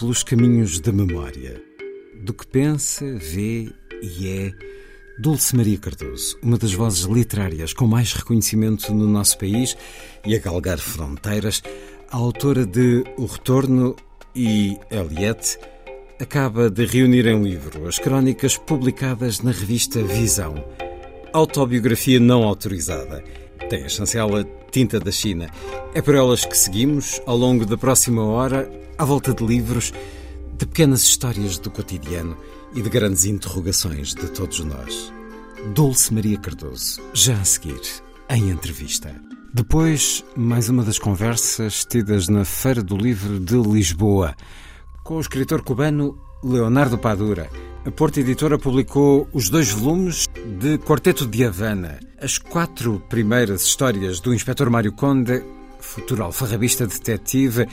pelos caminhos da memória, do que pensa, vê e é Dulce Maria Cardoso, uma das vozes literárias com mais reconhecimento no nosso país e a galgar fronteiras, a autora de O Retorno e Eliette, acaba de reunir em livro as crónicas publicadas na revista Visão. Autobiografia não autorizada. Tem a chancela Tinta da China. É por elas que seguimos, ao longo da próxima hora, à volta de livros, de pequenas histórias do cotidiano e de grandes interrogações de todos nós. Dulce Maria Cardoso, já a seguir, em entrevista. Depois, mais uma das conversas tidas na Feira do Livro de Lisboa, com o escritor cubano Leonardo Padura. A Porta Editora publicou os dois volumes de Quarteto de Havana, as quatro primeiras histórias do Inspetor Mário Conde, futuro alfarrabista detetive.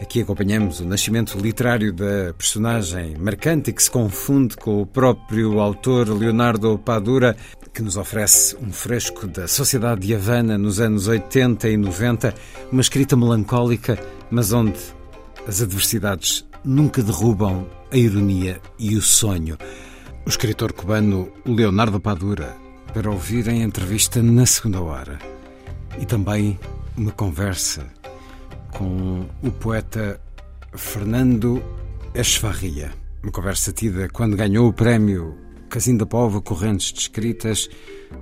Aqui acompanhamos o nascimento literário da personagem marcante que se confunde com o próprio autor Leonardo Padura, que nos oferece um fresco da sociedade de Havana nos anos 80 e 90, uma escrita melancólica, mas onde as adversidades nunca derrubam a ironia e o sonho. O escritor cubano Leonardo Padura, para ouvir em entrevista na segunda hora. E também uma conversa com o poeta Fernando Echevarria. Uma conversa tida quando ganhou o prémio Casim da Pova Correntes de Escritas.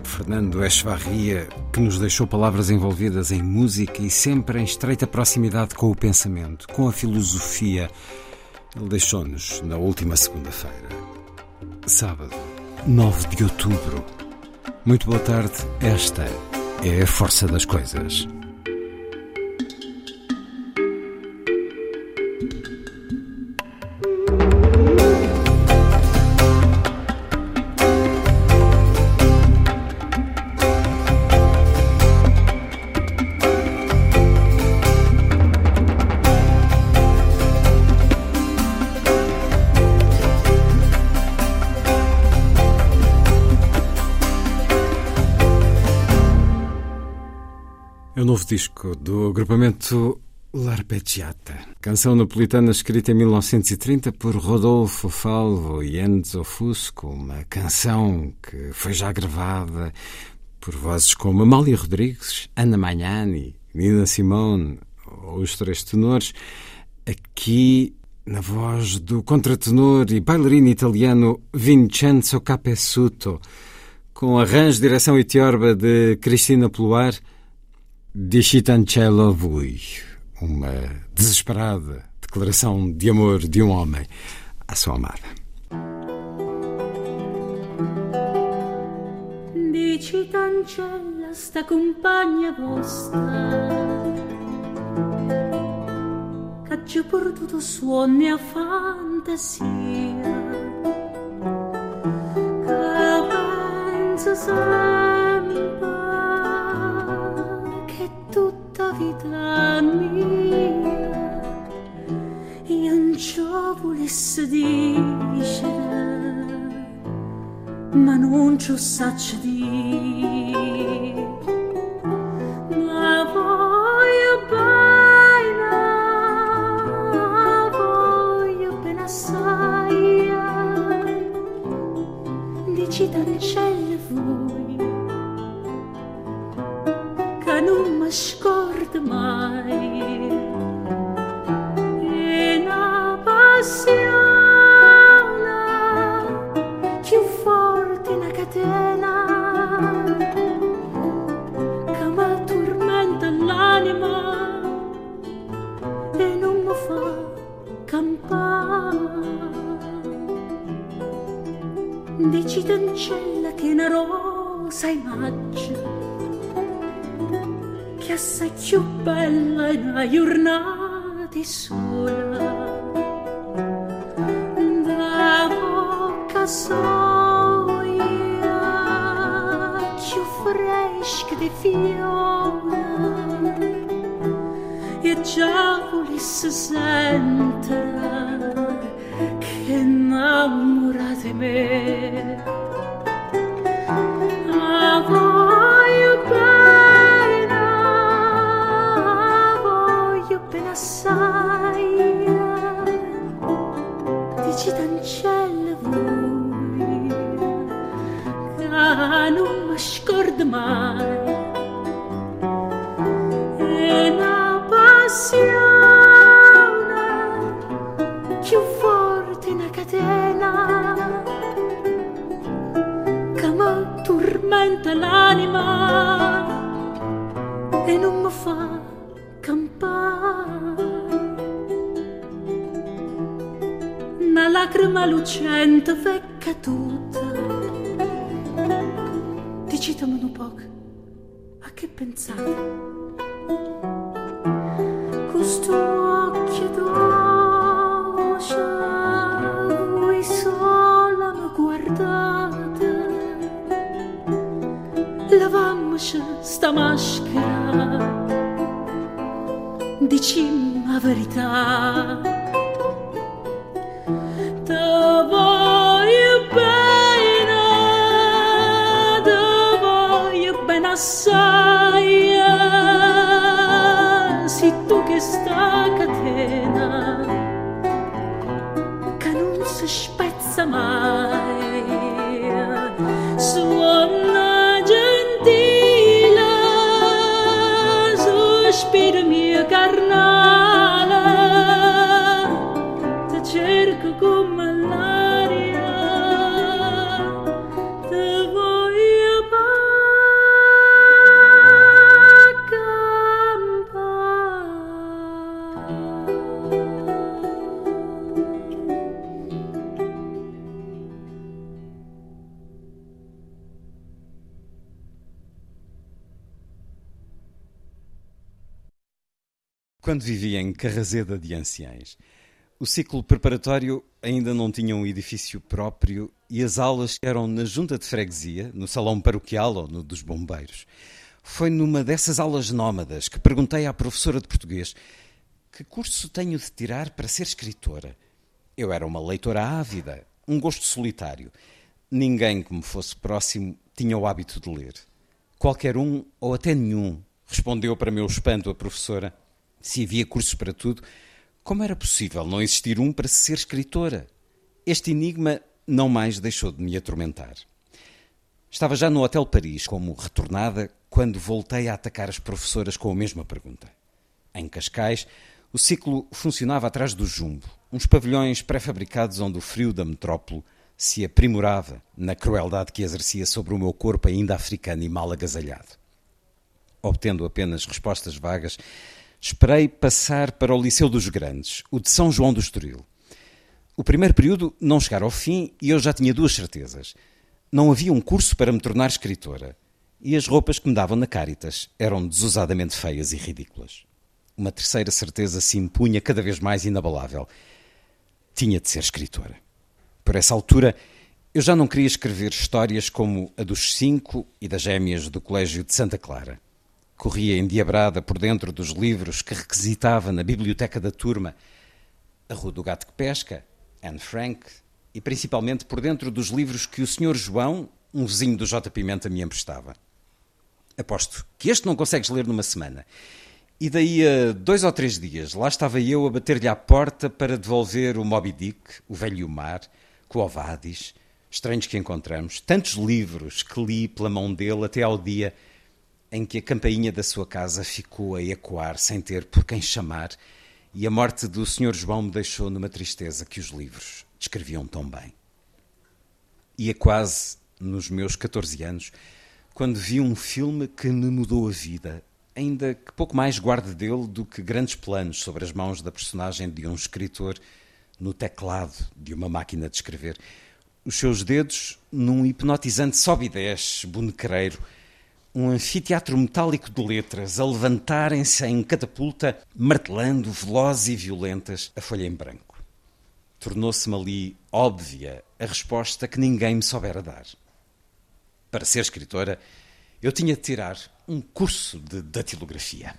Fernando Echevarria, que nos deixou palavras envolvidas em música e sempre em estreita proximidade com o pensamento, com a filosofia. Ele deixou-nos na última segunda-feira. Sábado, 9 de outubro. Muito boa tarde. Esta é a força das coisas. Novo disco do agrupamento L'Arpeggiata, canção napolitana escrita em 1930 por Rodolfo Falvo e Enzo Fusco, uma canção que foi já gravada por vozes como Amália Rodrigues, Ana Magnani, Nina Simone ou os três tenores, aqui na voz do contratenor e bailarino italiano Vincenzo Capessuto, com arranjo, direção e tiorba de Cristina Pluar, Dici Tancello Vui, uma desesperada declaração de amor de um homem à sua amada. Dici Tancella sta compagna vostra. Che ci ha portato suoni a fantasia. Che pensa sempre vita mia io non ciò volesse dire ma non ciò sacce dire ma voglio bene voglio ben assai. Di città cielo non mi scorda mai. E una passione più forte una catena che mi tormenta l'anima e non mi fa campare. Dici d'ancella che una rosa immagine che assai più bella in una giornata sola da bocca soia più fresca di fiore. E già volesse sentere che innamora di me. Ah, lacrima lucente vecca tutta un po' a che pensate? Questo occhio dolce voi sola mi guardate. Lavammoci sta maschera dicimmi la verità Quando vivia em Carrazeda de Anciães, o ciclo preparatório ainda não tinha um edifício próprio e as aulas eram na junta de freguesia, no salão paroquial ou no dos bombeiros. Foi numa dessas aulas nómadas que perguntei à professora de português que curso tenho de tirar para ser escritora. Eu era uma leitora ávida, um gosto solitário. Ninguém que me fosse próximo tinha o hábito de ler. Qualquer um ou até nenhum, respondeu para meu espanto a professora. Se havia cursos para tudo, como era possível não existir um para ser escritora? Este enigma não mais deixou de me atormentar. Estava já no Hotel Paris, como retornada, quando voltei a atacar as professoras com a mesma pergunta. Em Cascais, o ciclo funcionava atrás do Jumbo, uns pavilhões pré-fabricados onde o frio da metrópole se aprimorava na crueldade que exercia sobre o meu corpo ainda africano e mal agasalhado. Obtendo apenas respostas vagas, esperei passar para o Liceu dos Grandes, o de São João do Estoril. O primeiro período não chegara ao fim e eu já tinha duas certezas. Não havia um curso para me tornar escritora. E as roupas que me davam na Caritas eram desusadamente feias e ridículas. Uma terceira certeza se impunha cada vez mais inabalável. Tinha de ser escritora. Por essa altura, eu já não queria escrever histórias como a dos cinco e das gêmeas do Colégio de Santa Clara. Corria endiabrada por dentro dos livros que requisitava na biblioteca da turma. A Rua do Gato que Pesca, Anne Frank, e principalmente por dentro dos livros que o Sr. João, um vizinho do J. Pimenta, me emprestava. Aposto que este não consegues ler numa semana. E daí a dois ou três dias, lá estava eu a bater-lhe à porta para devolver o Moby Dick, o Velho Mar, Quo Vadis, estranhos que encontramos, tantos livros que li pela mão dele até ao dia em que a campainha da sua casa ficou a ecoar sem ter por quem chamar e a morte do Sr. João me deixou numa tristeza que os livros descreviam tão bem. Ia quase nos meus 14 anos quando vi um filme que me mudou a vida, ainda que pouco mais guarde dele do que grandes planos sobre as mãos da personagem de um escritor no teclado de uma máquina de escrever. Os seus dedos num hipnotizante sobe e desce, bonequeiro, um anfiteatro metálico de letras a levantarem-se em catapulta, martelando, velozes e violentas, a folha em branco. Tornou-se-me ali óbvia a resposta que ninguém me soubera dar para ser escritora, eu tinha de tirar um curso de datilografia.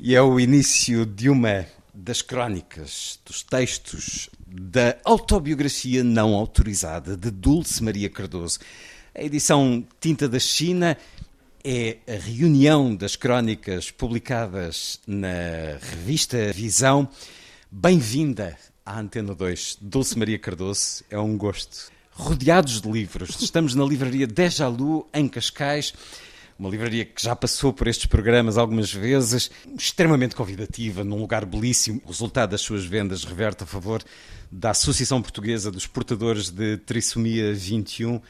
E é o início de uma das crónicas, dos textos da autobiografia não autorizada de Dulce Maria Cardoso. A edição Tinta da China é a reunião das crónicas publicadas na revista Visão. Bem-vinda à Antena 2, Dulce Maria Cardoso. É um gosto rodeados de livros. Estamos na livraria Deja Lu, em Cascais, uma livraria que já passou por estes programas algumas vezes, extremamente convidativa, num lugar belíssimo. O resultado das suas vendas reverte a favor da Associação Portuguesa dos Portadores de Trissomia 21.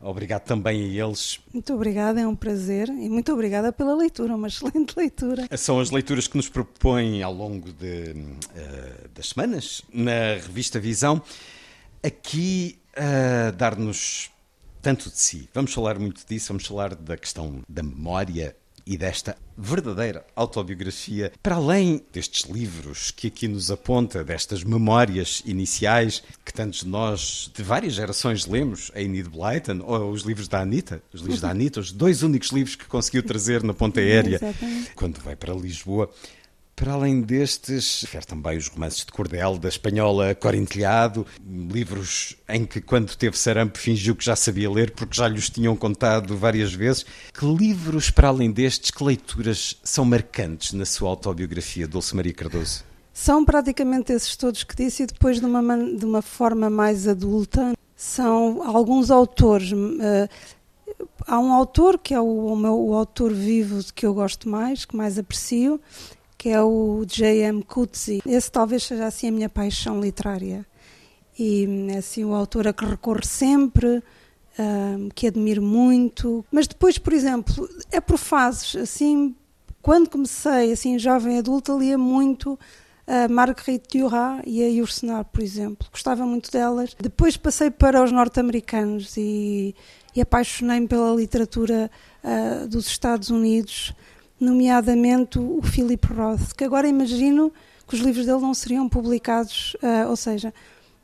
Obrigado também a eles. Muito obrigada, é um prazer e muito obrigada pela leitura, uma excelente leitura. São as leituras que nos propõem ao longo de, uh, das semanas na revista Visão. Aqui a dar-nos tanto de si. Vamos falar muito disso, vamos falar da questão da memória e desta verdadeira autobiografia, para além destes livros que aqui nos aponta, destas memórias iniciais que tantos de nós, de várias gerações, lemos, a Enid Blyton ou os livros da Anitta, os livros da Anitta, os dois únicos livros que conseguiu trazer na ponta aérea quando vai para Lisboa. Para além destes, refere também os romances de cordel da espanhola Corintelhado, livros em que, quando teve sarampo, fingiu que já sabia ler porque já lhes tinham contado várias vezes. Que livros, para além destes, que leituras são marcantes na sua autobiografia, Dulce Maria Cardoso? São praticamente esses todos que disse, e depois de uma, de uma forma mais adulta, são alguns autores. Uh, há um autor que é o, o meu o autor vivo que eu gosto mais, que mais aprecio, que é o J.M. Coetzee. Esse talvez seja assim a minha paixão literária. E é assim o autor a que recorro sempre, um, que admiro muito. Mas depois, por exemplo, é por fases. Assim, quando comecei, assim, jovem adulta, lia muito a Marguerite Duras e a Yourcenar, por exemplo. Gostava muito delas. Depois passei para os norte-americanos e, e apaixonei-me pela literatura uh, dos Estados Unidos nomeadamente o Philip Roth, que agora imagino que os livros dele não seriam publicados, uh, ou seja,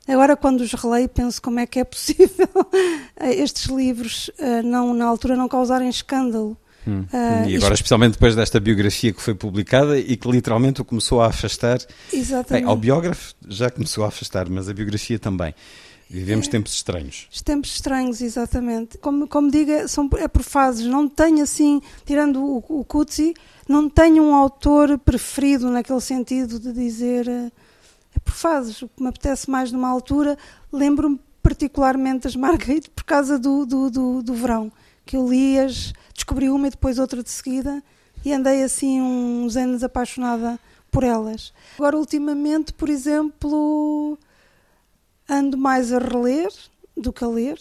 agora quando os releio penso como é que é possível estes livros uh, não, na altura não causarem escândalo. Hum. Uh, e agora, isto... especialmente depois desta biografia que foi publicada e que literalmente o começou a afastar. Exatamente. Bem, ao biógrafo já começou a afastar, mas a biografia também. Vivemos tempos estranhos. Tempos estranhos, exatamente. Como, como digo, é, são, é por fases. Não tenho assim, tirando o, o Kutsi, não tenho um autor preferido naquele sentido de dizer. Eh, é por fases. O que me apetece mais numa altura, lembro-me particularmente das Marguerite por causa do, do, do, do verão. Que eu li-as, descobri uma e depois outra de seguida e andei assim uns anos apaixonada por elas. Agora, ultimamente, por exemplo ando mais a reler do que a ler,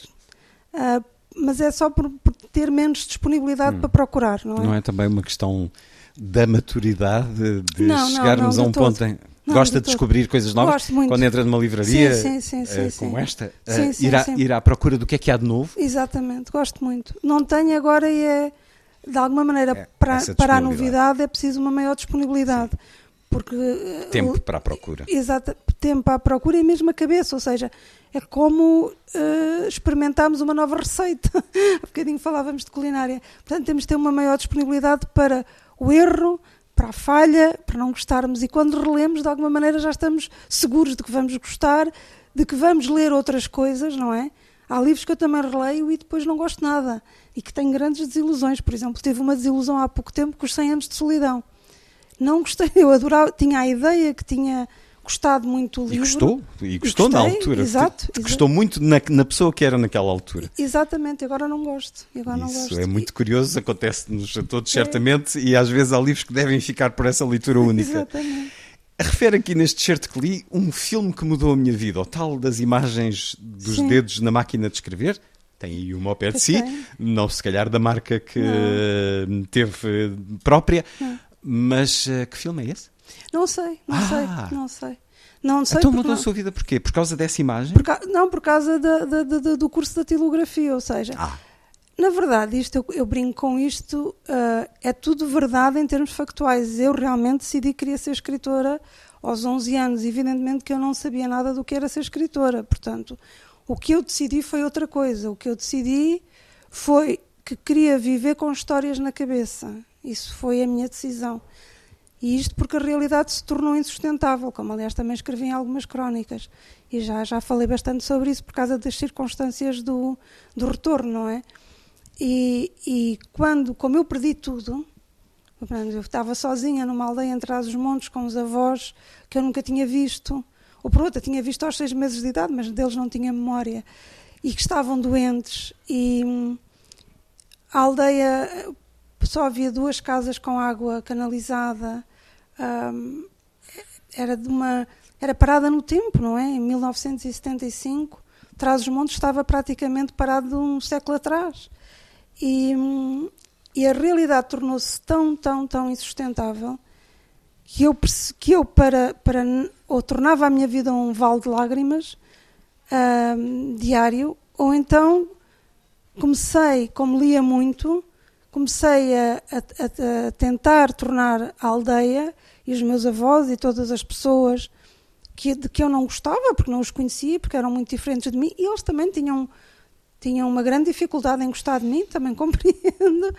uh, mas é só por, por ter menos disponibilidade hum. para procurar, não é? Não é também uma questão da maturidade, de não, chegarmos não, não, a um ponto em. Gosta de, de descobrir coisas novas Gosto muito. quando entra numa livraria sim, sim, sim, uh, como esta? Uh, ir, à, ir à procura do que é que há de novo? Exatamente, gosto muito. Não tenho agora e é, de alguma maneira, é, para, para a novidade é preciso uma maior disponibilidade. Porque, eh, tempo para a procura. Exato, tempo a procura e mesmo a cabeça, ou seja, é como uh, experimentarmos uma nova receita. Há bocadinho falávamos de culinária. Portanto, temos de ter uma maior disponibilidade para o erro, para a falha, para não gostarmos. E quando relemos, de alguma maneira, já estamos seguros de que vamos gostar, de que vamos ler outras coisas, não é? Há livros que eu também releio e depois não gosto nada. E que tenho grandes desilusões. Por exemplo, teve uma desilusão há pouco tempo com os 100 anos de solidão não gostei, eu adorava, tinha a ideia que tinha gostado muito do E livro. gostou, e gostou na gostei, altura. exato, exato. Gostou muito na, na pessoa que era naquela altura. Exatamente, agora não gosto. e Agora não Isso gosto. é muito curioso, acontece-nos a todos, É. certamente, e às vezes há livros que devem ficar por essa leitura única. Exatamente. Refere aqui neste certo que li um filme que mudou a minha vida, o tal das imagens dos Sim. dedos na máquina de escrever. Tem aí uma ao pé de si, não se calhar da marca que eh, teve eh, própria, mas eh, que filme é esse? Não sei, não Ah. sei, não sei. Não sei então mudou a não- sua vida porquê? Por causa dessa imagem? por ca- Não, por causa da- da- da- da- do curso de datilografia, ou seja, Ah, na verdade, isto eu, eu brinco com isto, ah, é tudo verdade em termos factuais. Eu realmente decidi que queria ser escritora aos 11 anos, evidentemente que eu não sabia nada do que era ser escritora, portanto, o que eu decidi foi outra coisa. O que eu decidi foi que queria viver com histórias na cabeça. Isso foi a minha decisão. E isto porque a realidade se tornou insustentável, como aliás também escrevi em algumas crónicas. E já, já falei bastante sobre isso por causa das circunstâncias do, do retorno, não é? E, e quando, como eu perdi tudo, eu estava sozinha numa aldeia entre os montes com os avós que eu nunca tinha visto, ou por outra, tinha visto aos seis meses de idade, mas deles não tinha memória, e que estavam doentes, e hum, a aldeia só havia duas casas com água canalizada, hum, era de uma era parada no tempo, não é? Em 1975, Trás-os-Montes estava praticamente parado um século atrás. E, e a realidade tornou-se tão, tão, tão insustentável que eu, que eu para, para, ou tornava a minha vida um vale de lágrimas hum, diário, ou então comecei, como lia muito, comecei a, a- a- tentar tornar a aldeia e os meus avós e todas as pessoas que, de que eu não gostava, porque não os conhecia, porque eram muito diferentes de mim, e eles também tinham, tinham uma grande dificuldade em gostar de mim, também compreendo,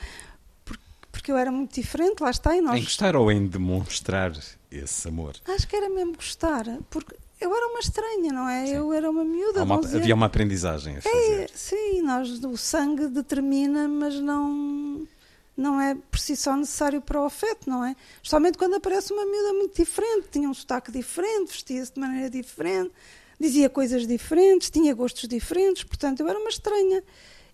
porque, porque eu era muito diferente, lá está, e nós... em gostar ou em demonstrar esse amor? Acho que era mesmo gostar, porque eu era uma estranha, não é? Sim. Eu era uma miúda, uma- 11 havia uma aprendizagem a É, fazer. sim, nós, o sangue determina, mas não, não é por si só necessário para o afeto, não é? Especialmente quando aparece uma miúda muito diferente, tinha um sotaque diferente, vestia-se de maneira diferente, dizia coisas diferentes, tinha gostos diferentes, portanto eu era uma estranha.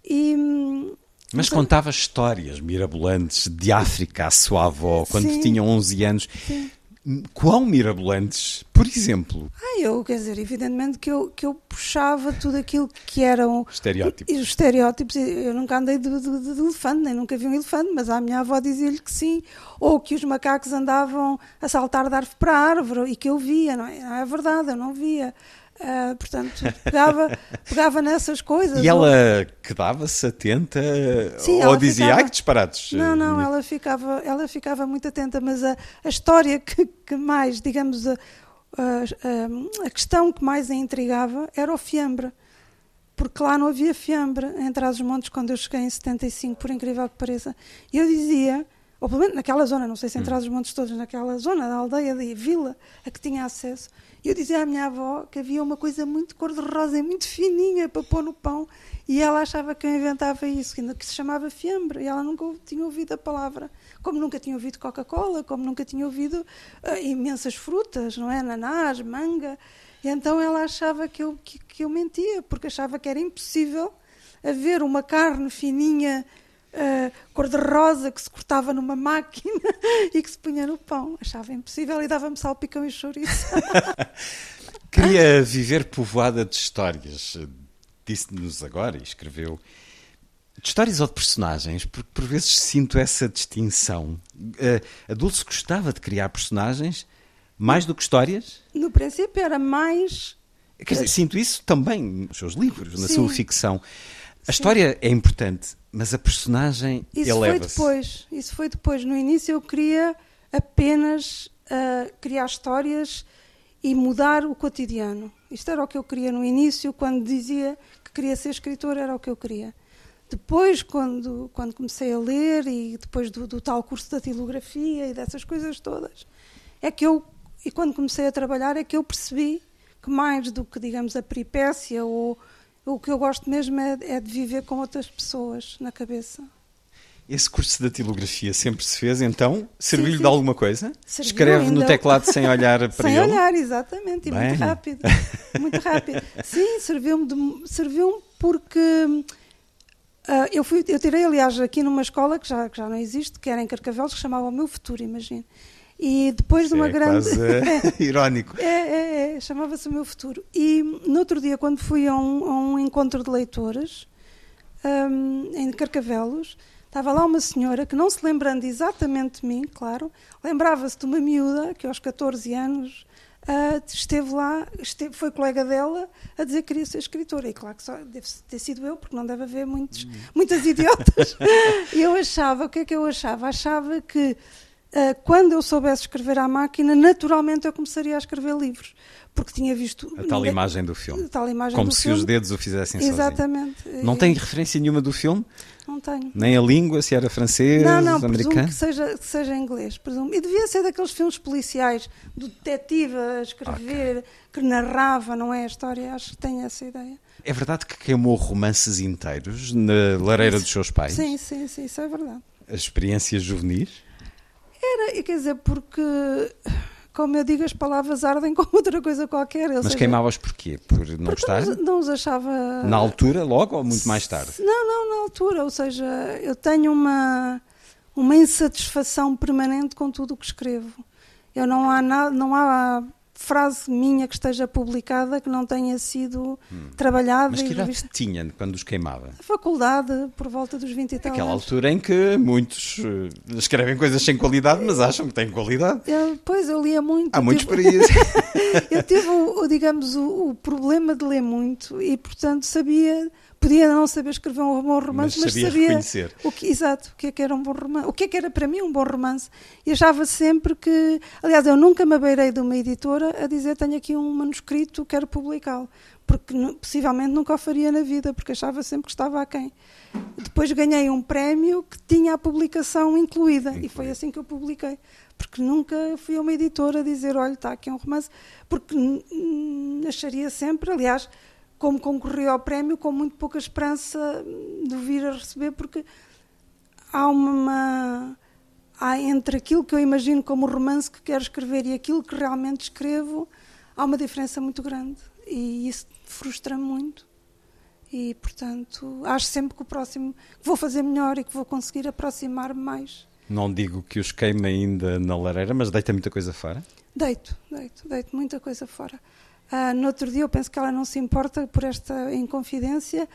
E, hum, Mas então- contava histórias mirabolantes de África à sua avó quando Sim. tinha 11 anos. Sim. Quão mirabolantes? Por exemplo, Ah, eu, quer dizer, evidentemente que eu, que eu puxava tudo aquilo que eram Estereótipos. E, os estereótipos, eu nunca andei de, de- de- de elefante, nem nunca vi um elefante, mas a minha avó dizia-lhe que sim, ou que os macacos andavam a saltar de árvore para árvore e que eu via, não é? Não é verdade, eu não via. Ah, portanto, pegava, pegava nessas coisas. e ela quedava-se atenta Sim, ou dizia, ficava- ai que disparados. Não, não, Eh, ela ficava, ela ficava muito atenta, mas a, a história que, que mais, digamos, a, a- a- a questão que mais a intrigava era o fiambre. Porque lá não havia fiambre em Trás-os-Montes quando eu cheguei em 75, por incrível que pareça. E eu dizia, ou pelo menos naquela zona, não sei se em Trás-os-Montes todos, naquela zona da aldeia, da vila, a que tinha acesso, eu dizia à minha avó que havia uma coisa muito cor-de-rosa e muito fininha para pôr no pão e ela achava que eu inventava isso, que se chamava fiambre, e ela nunca tinha ouvido a palavra. Como nunca tinha ouvido Coca-Cola, como nunca tinha ouvido ah, imensas frutas, não é? Ananás, manga. E então ela achava que eu, que, que eu mentia, porque achava que era impossível haver uma carne fininha, ah, cor-de-rosa, que se cortava numa máquina e que se punha no pão. Achava impossível e dava-me salpicão e chouriço. Queria viver povoada de histórias. Disse-nos agora e escreveu. De histórias ou de personagens, porque por vezes sinto essa distinção. Eh, A Dulce gostava de criar personagens mais do que histórias? No princípio era mais Quer dizer, sinto isso também nos seus livros, na Sim. sua ficção. A história é importante, mas a personagem Isso foi eleva-se. depois. Isso foi depois. No início eu queria apenas ah, criar histórias e mudar o cotidiano. Isto era o que eu queria no início, quando dizia que queria ser escritor, era o que eu queria. Depois, quando, quando comecei a ler e depois do, do tal curso da datilografia e dessas coisas todas, é que eu, e quando comecei a trabalhar, é que eu percebi que mais do que, digamos, a peripécia ou o que eu gosto mesmo é, é de viver com outras pessoas na cabeça. Esse curso de datilografia sempre se fez, então serviu-lhe de alguma coisa? Serviu Escreve no ainda. teclado sem olhar para Sem ele? olhar, exatamente, e Bem. muito rápido. Muito rápido. Sim, serviu-me serviu porque ah, eu, fui, eu tirei, aliás, aqui numa escola que já, que já não existe, que era em Carcavelos, que chamava O Meu Futuro, imagino. E depois de uma é grande. quase eh, irónico. É, é, é, chamava-se O Meu Futuro. E no outro dia, quando fui a um, a um encontro de leitoras, hum, em Carcavelos, estava lá uma senhora que, não se lembrando exatamente de mim, claro, lembrava-se de uma miúda que aos 14 anos ah, esteve lá, esteve- foi colega dela a dizer que queria ser escritora. E claro que só deve ter sido eu, porque não deve haver muitos, muitas idiotas. E eu achava, o que é que eu achava? Achava que quando eu soubesse escrever à máquina, naturalmente eu começaria a escrever livros. Porque tinha visto. A tal ninguém- imagem do filme. tal imagem Como se filme. os dedos o fizessem. Exatamente. Não E- tem referência nenhuma do filme? Não tenho. Nem a língua, se era francês, Não, não, americano? que seja, que seja inglês. Presumo. E devia ser daqueles filmes policiais, do detetive a escrever, que narrava, não é a história? Acho que tenho essa ideia. É verdade que queimou romances inteiros na lareira dos seus pais? Sim, sim, sim, isso é verdade. As experiências juvenis? Era, e quer dizer, porque, como eu digo, as palavras ardem como outra coisa qualquer. Mas seja, queimavas porquê? Por não gostar? não, os- não os achava. Na altura, logo ou muito mais tarde? Não, não, na altura. Ou seja, eu tenho uma, uma insatisfação permanente com tudo o que escrevo. Eu não há nada, não há frase minha que esteja publicada que não tenha sido trabalhada Hum. Mas e que idade tinha quando os queimava? A faculdade, por volta dos 20 e tal Aquela anos. altura em que muitos eh, escrevem coisas sem qualidade, mas acham que têm qualidade. Eu, pois, eu lia muito. Há eu muitos tive- para isso. eu tive, o, digamos, o, o problema de ler muito e, portanto, sabia, podia não saber escrever um bom romance, Mas mas, sabia reconhecer. o que, exato, o que é que era um bom romance, o que é que era para mim um bom romance. E achava sempre que, aliás, eu nunca me abeirei de uma editora a dizer tenho aqui um manuscrito, quero publicá-lo, porque possivelmente nunca o faria na vida, porque achava sempre que estava aquém. Depois ganhei um prémio que tinha a publicação incluída, e foi assim que eu publiquei. Porque nunca fui a uma editora dizer, olha, está aqui um romance, porque acharia sempre, aliás, como concorri ao prémio, com muito pouca esperança de vir a receber, porque há uma. Há entre aquilo que eu imagino como romance que quero escrever e aquilo que realmente escrevo, há uma diferença muito grande. E isso frustra-me muito. E, portanto, acho sempre que o próximo que vou fazer melhor e que vou conseguir aproximar-me mais. Não digo que os queime ainda na lareira, mas deita muita coisa fora. Deito, deito, deito muita coisa fora. Ah, no outro dia eu penso que ela não se importa por esta inconfidência.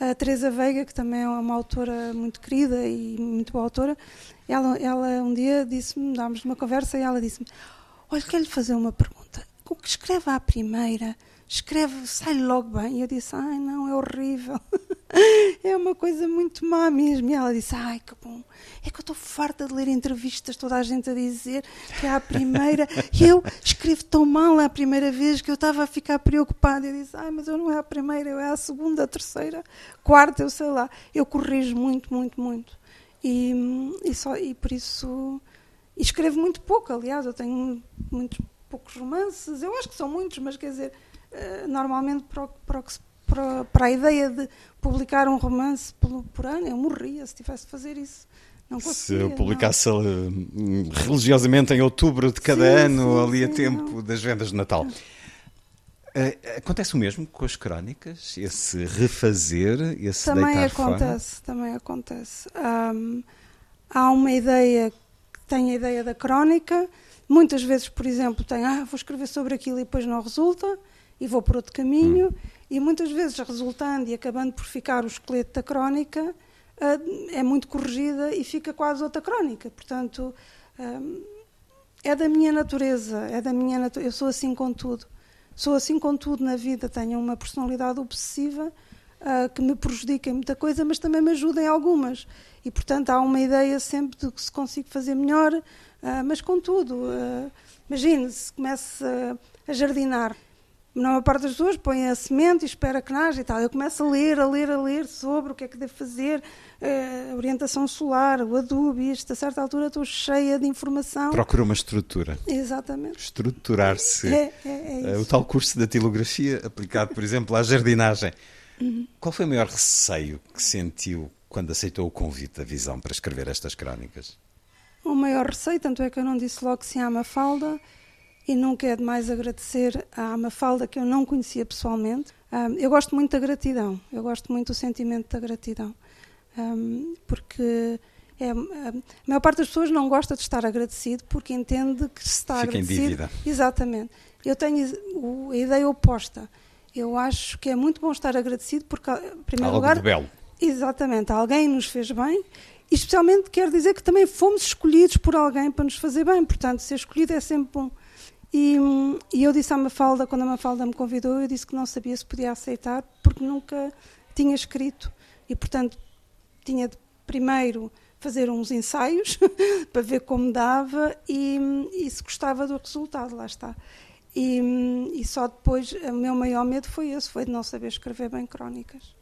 A Teresa Veiga, que também é uma autora muito querida e muito boa autora, ela, ela um dia disse-me, dámos uma conversa e ela disse-me: Olha, quero lhe fazer uma pergunta. O que escreve à primeira, escreve, sai logo bem. E eu disse: Ai, não, é horrível. é uma coisa muito má mesmo. E ela disse: Ai, que bom. É que eu estou farta de ler entrevistas, toda a gente a dizer que é à primeira. E eu escrevo tão mal à primeira vez que eu estava a ficar preocupada. Eu disse: Ai, mas eu não é à primeira, eu é à segunda, à terceira, quarta, eu sei lá. Eu corrijo muito, muito, muito. E, e, só, e por isso. E escrevo muito pouco, aliás, eu tenho muitos poucos romances. Eu acho que são muitos, mas quer dizer, normalmente para, o- para, o que se- para- para a ideia de publicar um romance por, por ano, eu morria se tivesse de fazer isso. Não Se eu não. publicasse eh, religiosamente em outubro de cada Sim, ano, sim, ali a sim, tempo não. das vendas de Natal. Eh, acontece o mesmo com as crónicas? Esse refazer, esse Também deitar fora? acontece, também acontece. Ahm, há uma ideia que tem a ideia da crónica. Muitas vezes, por exemplo, tem, ah, vou escrever sobre aquilo e depois não resulta, e vou por outro caminho. Hum. E muitas vezes, resultando e acabando por ficar o esqueleto da crónica, ah, é muito corrigida e fica quase outra crónica. Portanto, ahm, é da minha natureza, é da minha natu eu sou assim com tudo. Sou assim com tudo na vida, tenho uma personalidade obsessiva ah, que me prejudica em muita coisa, mas também me ajuda em algumas. E, portanto, há uma ideia sempre de que se consigo fazer melhor, ah, mas com tudo. ah, Imagine, se começa a jardinar, na maior parte das pessoas põe a semente e espera que nasça e tal. Eu começo a ler, a ler, a ler sobre o que é que devo fazer, eh, a orientação solar, o adubo, isto. A certa altura estou cheia de informação. Procura uma estrutura. Exatamente. Estruturar-se. É, é, é Eh, o tal curso da tilografia aplicado, por exemplo, à jardinagem. Uhum. Qual foi o maior receio que sentiu quando aceitou o convite da Visão para escrever estas crónicas? O maior receio, tanto é que eu não disse logo que sim à Mafalda, e nunca é demais agradecer à Mafalda, que eu não conhecia pessoalmente. Eu gosto muito da gratidão, eu gosto muito do sentimento da gratidão, porque é, a maior parte das pessoas não gosta de estar agradecido porque entende que se está Fica agradecido. Em dívida. Exatamente. Eu tenho a ideia oposta. Eu acho que é muito bom estar agradecido porque, em primeiro Algo lugar, de belo. exatamente, alguém nos fez bem e especialmente quer dizer que também fomos escolhidos por alguém para nos fazer bem. Portanto, ser escolhido é sempre bom. E, e, eu disse à Mafalda, quando a Mafalda me convidou, eu disse que não sabia se podia aceitar, porque nunca tinha escrito. E, portanto, tinha de primeiro fazer uns ensaios para ver como dava e, e, se gostava do resultado, lá está. E, e só depois, o meu maior medo foi esse, foi de não saber escrever bem crónicas.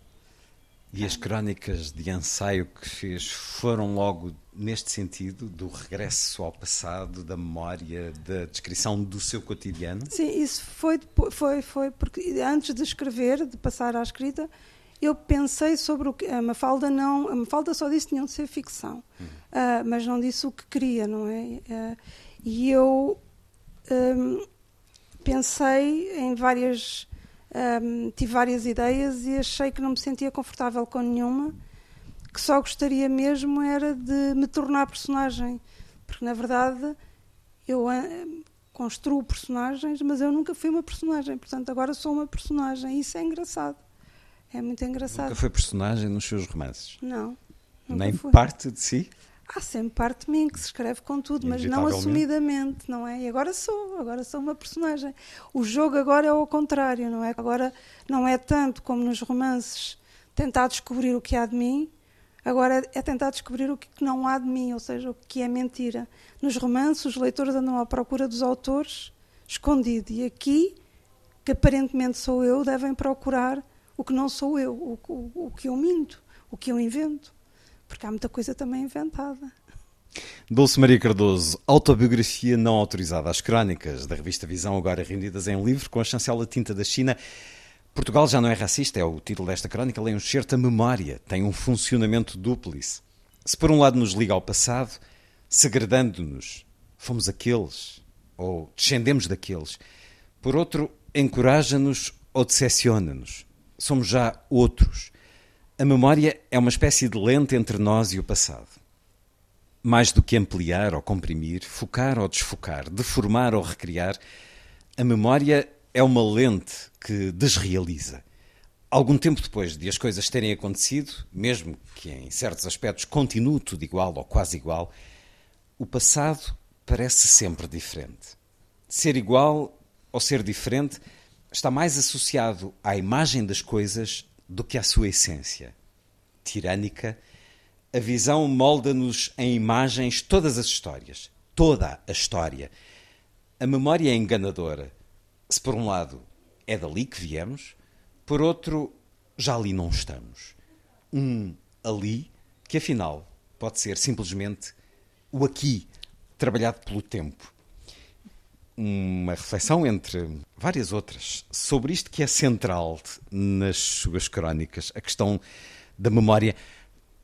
E as crónicas de ensaio que fez foram logo neste sentido, do regresso ao passado, da memória, da descrição do seu cotidiano? Sim, isso foi, foi, foi porque antes de escrever, de passar à escrita, eu pensei sobre o que a Mafalda não, a Mafalda só disse que tinham de ser ficção, uhum. uh, mas não disse o que queria, não é? Uh, e eu um, pensei em várias um, tive várias ideias e achei que não me sentia confortável com nenhuma, que só gostaria mesmo era de me tornar personagem, porque na verdade eu uh, construo personagens, mas eu nunca fui uma personagem, portanto agora sou uma personagem, e isso é engraçado. É muito engraçado. Nunca foi personagem nos seus romances? Não. Nem fui. parte de si? Há sempre parte de mim que se escreve com tudo, mas não assumidamente, não é? E agora sou, agora sou uma personagem. O jogo agora é ao contrário, não é? Agora não é tanto como nos romances tentar descobrir o que há de mim, agora é tentar descobrir o que não há de mim, ou seja, o que é mentira. Nos romances, os leitores andam à procura dos autores escondido, e aqui, que aparentemente sou eu, devem procurar o que não sou eu, o, o, o que eu minto, o que eu invento porque há muita coisa também inventada. Dulce Maria Cardoso, autobiografia não autorizada. As crónicas da revista Visão, agora rendidas em livro, com a chancela tinta da China. Portugal já não é racista, é o título desta crónica. Lê um certo a memória, tem um funcionamento dúplice. Se por um lado nos liga ao passado, segredando-nos, fomos aqueles, ou descendemos daqueles. Por outro, encoraja-nos ou decepciona-nos. Somos já outros. A memória é uma espécie de lente entre nós e o passado. Mais do que ampliar ou comprimir, focar ou desfocar, deformar ou recriar, a memória é uma lente que desrealiza. Algum tempo depois de as coisas terem acontecido, mesmo que em certos aspectos continue tudo igual ou quase igual, o passado parece sempre diferente. Ser igual ou ser diferente está mais associado à imagem das coisas do que a sua essência. Tirânica, a visão molda-nos em imagens todas as histórias, toda a história. A memória é enganadora. Se por um lado é dali que viemos, por outro já ali não estamos. Um ali que afinal pode ser simplesmente o aqui, trabalhado pelo tempo uma reflexão entre várias outras sobre isto que é central nas suas crónicas, a questão da memória.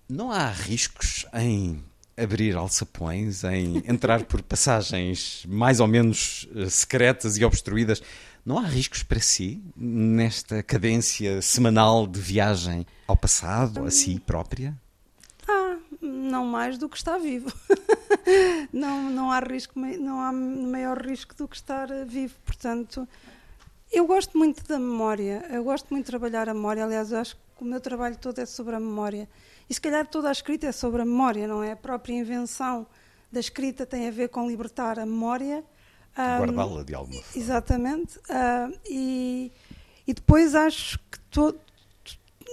Não há riscos em abrir alçapões, em entrar por passagens mais ou menos eh, secretas e obstruídas. Não há riscos para si nesta cadência semanal de viagem ao passado, a si própria? não mais do que está vivo. não, não há risco, não há maior risco do que estar eh, vivo. Portanto, eu gosto muito da memória. Eu gosto muito de trabalhar a memória. Aliás, eu acho que o meu trabalho todo é sobre a memória. E se calhar toda a escrita é sobre a memória, não é? A própria invenção da escrita tem a ver com libertar a memória. Guardá-la de alguma forma. Exatamente. Uh, e, e depois acho que to,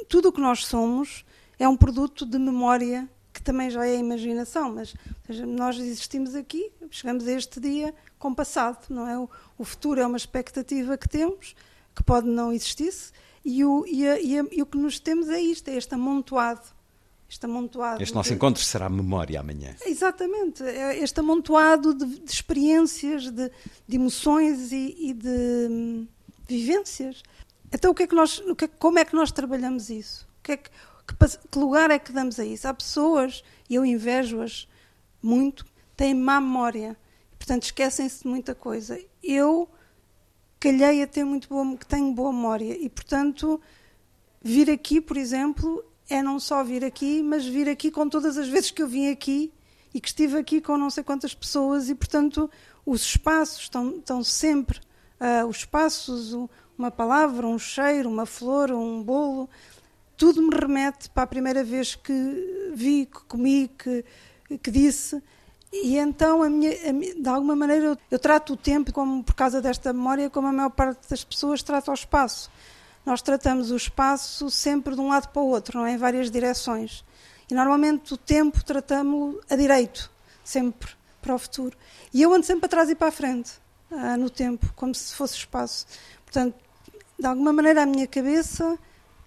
tudo o que nós somos é um produto de memória que também já é imaginação, mas seja, nós existimos aqui, chegamos a este dia com passado, não é? O, o, futuro é uma expectativa que temos, que pode não existir, e o, e, a, e, a, e o que nos temos é isto, é este amontoado. Este, amontoado este nosso de... encontro será memória amanhã. Exatamente, é este amontoado de, de experiências, de, de emoções e, e, de hum, vivências. Então, o que é que nós, o que, como é que nós trabalhamos isso? O que é que, Que, que lugar é que damos a isso? Há pessoas, e eu invejo-as muito, têm má memória. Portanto, esquecem-se de muita coisa. Eu calhei a ter muito boa, que tenho boa memória. E, portanto, vir aqui, por exemplo, é não só vir aqui, mas vir aqui com todas as vezes que eu vim aqui e que estive aqui com não sei quantas pessoas e, portanto, os espaços estão, estão sempre, uh, os espaços, uma palavra, um cheiro, uma flor, um bolo, tudo me remete para a primeira vez que vi, que comi, que, que disse. E então, a minha, a de alguma maneira, eu, eu, trato o tempo, como por causa desta memória, como a maior parte das pessoas trata o espaço. Nós tratamos o espaço sempre de um lado para o outro, não é? em várias direções. E normalmente o tempo tratamos a direito, sempre para o futuro. E eu ando sempre para trás e para a frente, ah, no tempo, como se fosse espaço. Portanto, de alguma maneira, a minha cabeça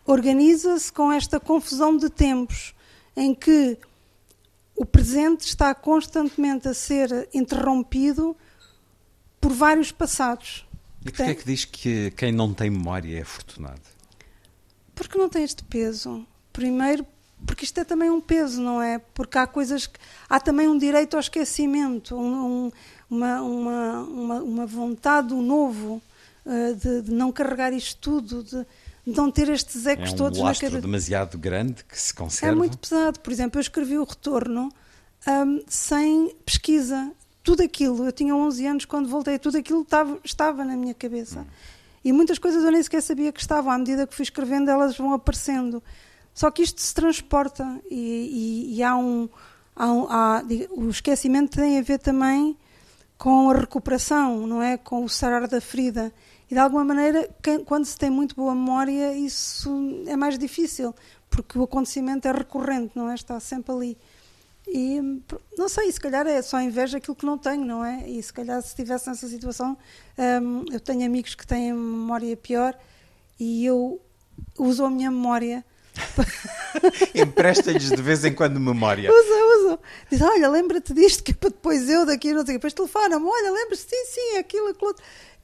organiza-se com esta confusão de tempos, em que o presente está constantemente a ser interrompido por vários passados. E porquê é que diz que quem não tem memória é afortunado? Porque não tem este peso. Primeiro, porque isto é também um peso, não é? Porque há coisas que. Há também um direito ao esquecimento, um, uma, uma, uma, uma, vontade do novo, uh, de, de, não carregar isto tudo, de não ter estes ecos é um todos na cabeça. demasiado grande que se conserva. É muito pesado. Por exemplo, eu escrevi o retorno um, sem pesquisa. Tudo aquilo, eu tinha 11 anos quando voltei, tudo aquilo estava, estava na minha cabeça. Hum. E muitas coisas eu nem sequer sabia que estavam. À medida que fui escrevendo, elas vão aparecendo. Só que isto se transporta e, e, e há um. Há um há, o esquecimento tem a ver também com a recuperação, não é? Com o sarar da ferida. E de alguma maneira, quando se tem muito boa memória, isso é mais difícil, porque o acontecimento é recorrente, não é? Está sempre ali. E não sei, se calhar é só inveja aquilo que não tenho, não é? E se calhar se estivesse nessa situação, hum, eu tenho amigos que têm memória pior e eu uso a minha memória Empresta-lhes de vez em quando memória. Usa, usa. Diz, olha, lembra-te disto, que é para depois eu daqui, não sei depois telefona-me, olha, lembra-te, sim, sim, aquilo, aquilo.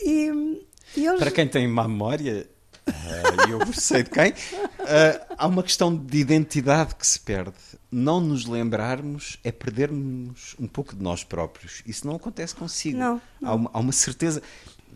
E, e eles... Para quem tem má memória, uh, eu sei de quem, uh, há uma questão de identidade que se perde. Não nos lembrarmos é perdermos um pouco de nós próprios. Isso não acontece consigo. Não, não. Há, uma, há uma certeza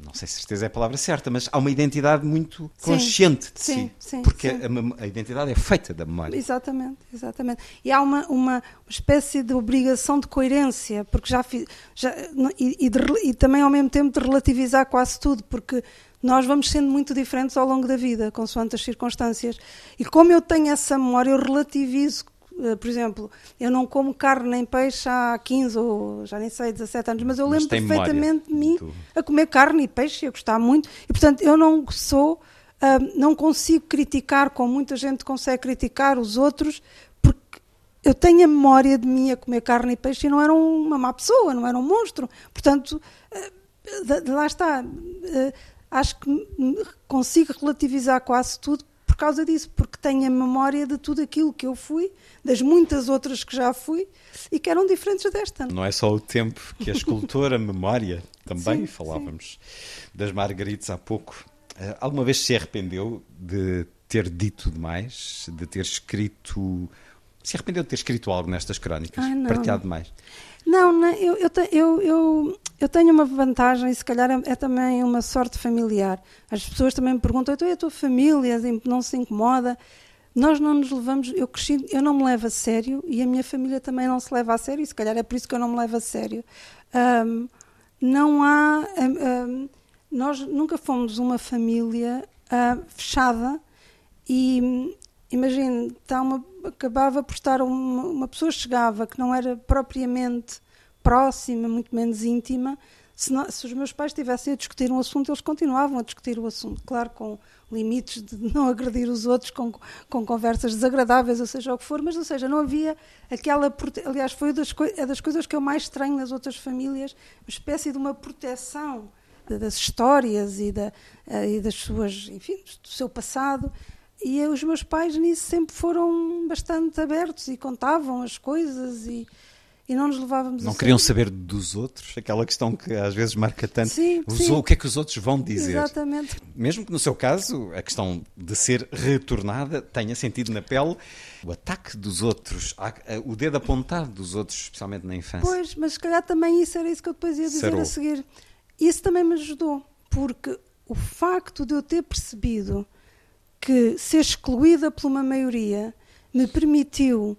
não sei se certeza é a palavra certa, mas há uma identidade muito consciente sim, de sim, si. Sim, porque a, a, identidade é feita da memória. Exatamente, exatamente. E há uma, uma espécie de obrigação de coerência, porque já fiz. Já, e, e, de, e também ao mesmo tempo de relativizar quase tudo, porque nós vamos sendo muito diferentes ao longo da vida, consoante as circunstâncias. E como eu tenho essa memória, eu relativizo por exemplo, eu não como carne nem peixe há 15 ou já nem sei, 17 anos, mas eu lembro mas perfeitamente de mim tu... a comer carne e peixe e a gostar muito. E portanto, eu não sou, uh, não consigo criticar como muita gente consegue criticar os outros, porque eu tenho a memória de mim a comer carne e peixe e não era uma má pessoa, não era um monstro. Portanto, uh, lá está. Uh, acho que consigo relativizar quase tudo causa disso, porque tenho a memória de tudo aquilo que eu fui, das muitas outras que já fui e que eram diferentes desta. Não é só o tempo que a escultora, a memória, também sim, falávamos sim. das Margaritas há pouco. Uh, alguma vez se arrependeu de ter dito demais, de ter escrito. Se arrependeu de ter escrito algo nestas crónicas? Ai, partilhado demais? Não, não eu, eu, eu, eu, eu, tenho uma vantagem, e se calhar é, também uma sorte familiar. As pessoas também me perguntam, então a tua família não se incomoda? Nós não nos levamos, eu cresci, eu não me levo a sério e a minha família também não se leva a sério, e se calhar é por isso que eu não me levo a sério. Um, não há. Um, nós nunca fomos uma família uh, fechada e imagine, tá uma, acabava por estar uma, uma, pessoa chegava que não era propriamente próxima, muito menos íntima. Se, não, se, os meus pais estivessem a discutir um assunto, eles continuavam a discutir o assunto, claro, com limites de não agredir os outros, com, com conversas desagradáveis, ou seja o que for, mas, ou seja, não havia aquela. Aliás, foi das, é das coisas que eu mais estranho nas outras famílias, uma espécie de uma proteção das histórias e, da, eh, e das suas, enfim, do seu passado e os meus pais nisso sempre foram bastante abertos e contavam as coisas e, e não nos levávamos Não queriam saber dos outros, aquela questão que às vezes marca tanto. Sim, Os sim. o que é que os outros vão dizer? Exatamente. Mesmo que no seu caso a questão de ser retornada tenha sentido na pele o ataque dos outros, o dedo apontado dos outros, especialmente na infância. Pois, mas se calhar também isso era isso que eu depois ia dizer Sarou. a seguir. Isso também me ajudou, porque o facto de eu ter percebido que ser excluída por uma maioria me permitiu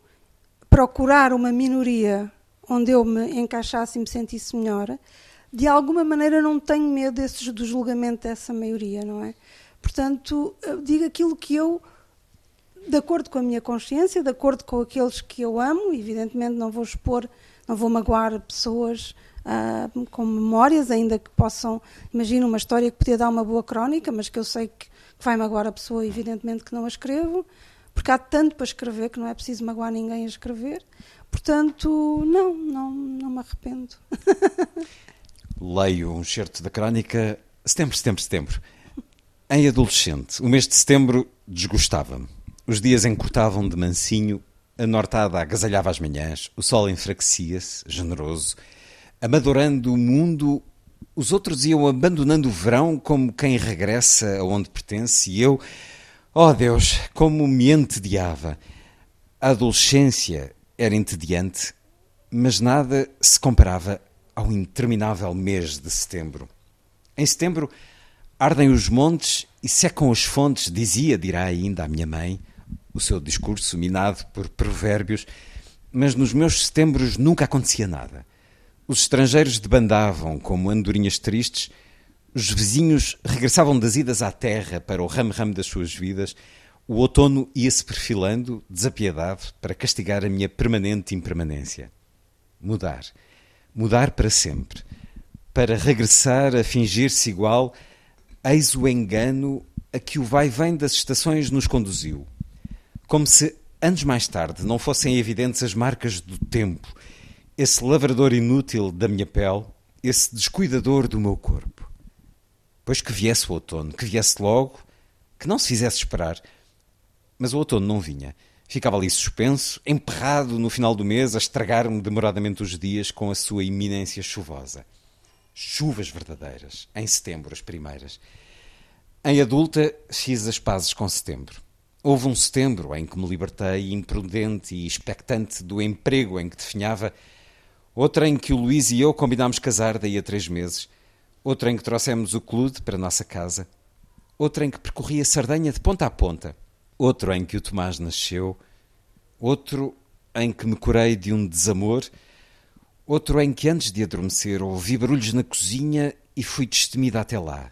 procurar uma minoria onde eu me encaixasse e me sentisse melhor, de alguma maneira não tenho medo desses, do julgamento dessa maioria, não é? Portanto, eu digo aquilo que eu de acordo com a minha consciência, de acordo com aqueles que eu amo, evidentemente não vou expor, não vou magoar pessoas ah, com memórias, ainda que possam, imagino uma história que podia dar uma boa crónica, mas que eu sei que, que vai magoar a pessoa, evidentemente que não a escrevo, porque há tanto para escrever que não é preciso magoar ninguém a escrever. Portanto, não, não, não me arrependo. Leio um certo da crónica Setembro, setembro, setembro. Em adolescente, o mês de setembro desgostava-me. Os dias encurtavam de mansinho, a nortada agasalhava as manhãs, o sol enfraquecia-se, generoso. Amadorando o mundo, os outros iam abandonando o verão como quem regressa aonde pertence e eu, oh Deus, como me entediava. A adolescência era entediante, mas nada se comparava ao interminável mês de setembro. Em setembro ardem os montes e secam as fontes, dizia, dirá ainda a minha mãe, o seu discurso minado por provérbios, mas nos meus setembros nunca acontecia nada. Os estrangeiros debandavam como andorinhas tristes, os vizinhos regressavam das idas à terra para o ramo-ramo das suas vidas, o outono ia-se perfilando, desapiedado, para castigar a minha permanente impermanência. Mudar. Mudar para sempre. Para regressar a fingir-se igual, eis o engano a que o vai-vem das estações nos conduziu. Como se, anos mais tarde, não fossem evidentes as marcas do tempo, esse lavrador inútil da minha pele, esse descuidador do meu corpo. Pois que viesse o outono, que viesse logo, que não se fizesse esperar. Mas o outono não vinha. Ficava ali suspenso, emperrado no final do mês, a estragar-me demoradamente os dias com a sua iminência chuvosa. Chuvas verdadeiras, em setembro, as primeiras. Em adulta, fiz as pazes com setembro. Houve um setembro em que me libertei, imprudente e expectante do emprego em que definhava, outro em que o Luís e eu combinámos casar daí a três meses, outro em que trouxemos o clude para a nossa casa, outro em que percorri a Sardenha de ponta a ponta, outro em que o Tomás nasceu, outro em que me curei de um desamor, outro em que antes de adormecer ouvi barulhos na cozinha e fui destemida até lá.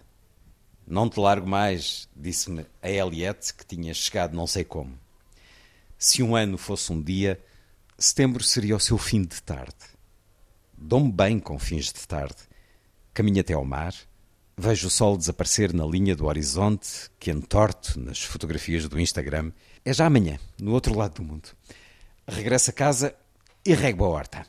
Não te largo mais, disse-me a Eliette, que tinha chegado não sei como. Se um ano fosse um dia, setembro seria o seu fim de tarde. Dou-me bem com fins de tarde. Caminho até ao mar, vejo o sol desaparecer na linha do horizonte que entorto nas fotografias do Instagram. É já amanhã, no outro lado do mundo. Regresso a casa e rego a horta.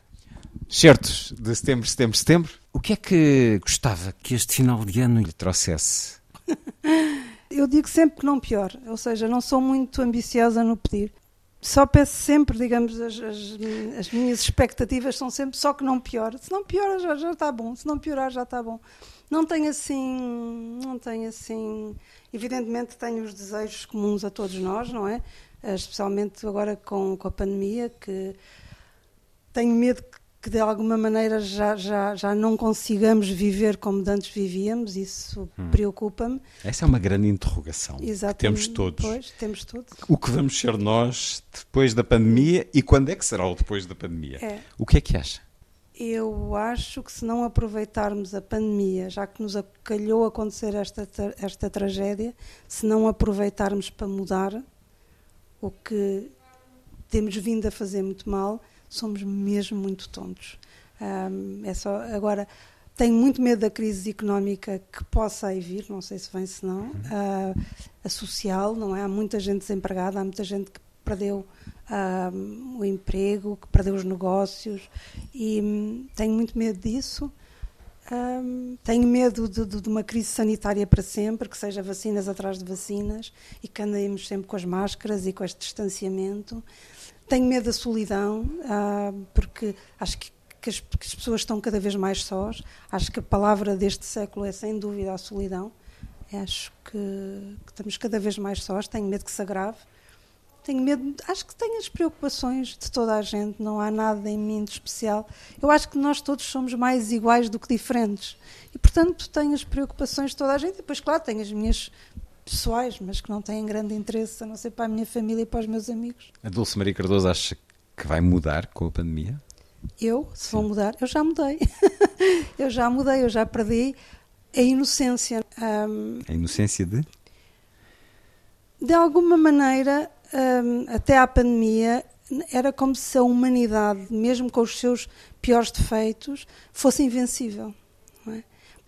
Certos de setembro, setembro, setembro. O que é que gostava que este final de ano lhe trouxesse? Eu digo sempre que não pior, ou seja, não sou muito ambiciosa no pedir. Só peço sempre, digamos, as, as- as minhas expectativas são sempre só que não pior. Se não piora já, já está bom, se não piorar já está bom. Não tenho assim, não tenho assim, evidentemente tenho os desejos comuns a todos nós, não é? Eh, Especialmente agora com, com a pandemia, que tenho medo que, de alguma maneira já, já, já não consigamos viver como de antes vivíamos, isso preocupa-me. Essa é uma grande interrogação que temos todos. Pois, temos todos. O que vamos ser nós depois da pandemia e quando é que será o depois da pandemia? É. O que é que acha? Eu acho que se não aproveitarmos a pandemia, já que nos calhou acontecer esta, esta tragédia, se não aproveitarmos para mudar o que temos vindo a fazer muito mal, somos mesmo muito tontos. Ahm, é só, agora, tenho muito medo da crise económica que possa aí vir, não sei se vem se não, Ah, a social, não é? Há muita gente desempregada, há muita gente que perdeu ah, o emprego, que perdeu os negócios e hum, tenho muito medo disso. Hum, tenho medo de, de- de uma crise sanitária para sempre, que seja vacinas atrás de vacinas e que andemos sempre com as máscaras e com este distanciamento. Tenho medo da solidão, ah, porque acho que, que, as, que, as, pessoas estão cada vez mais sós. Acho que a palavra deste século é sem dúvida a solidão. Acho que, que estamos cada vez mais sós. Tenho medo que se agrave. Tenho medo, acho que tenho as preocupações de toda a gente, não há nada em mim de especial. Eu acho que nós todos somos mais iguais do que diferentes. E, portanto, tenho as preocupações de toda a gente. E depois, claro, tenho as minhas pessoais, mas que não têm grande interesse, a não ser para a minha família e para os meus amigos. A Dulce Maria Cardoso acha que vai mudar com a pandemia? Eu, se vou mudar, eu já mudei. eu já mudei, eu já perdi a inocência. Um, a inocência de? De alguma maneira, um, até à pandemia, era como se a humanidade, mesmo com os seus piores defeitos, fosse invencível.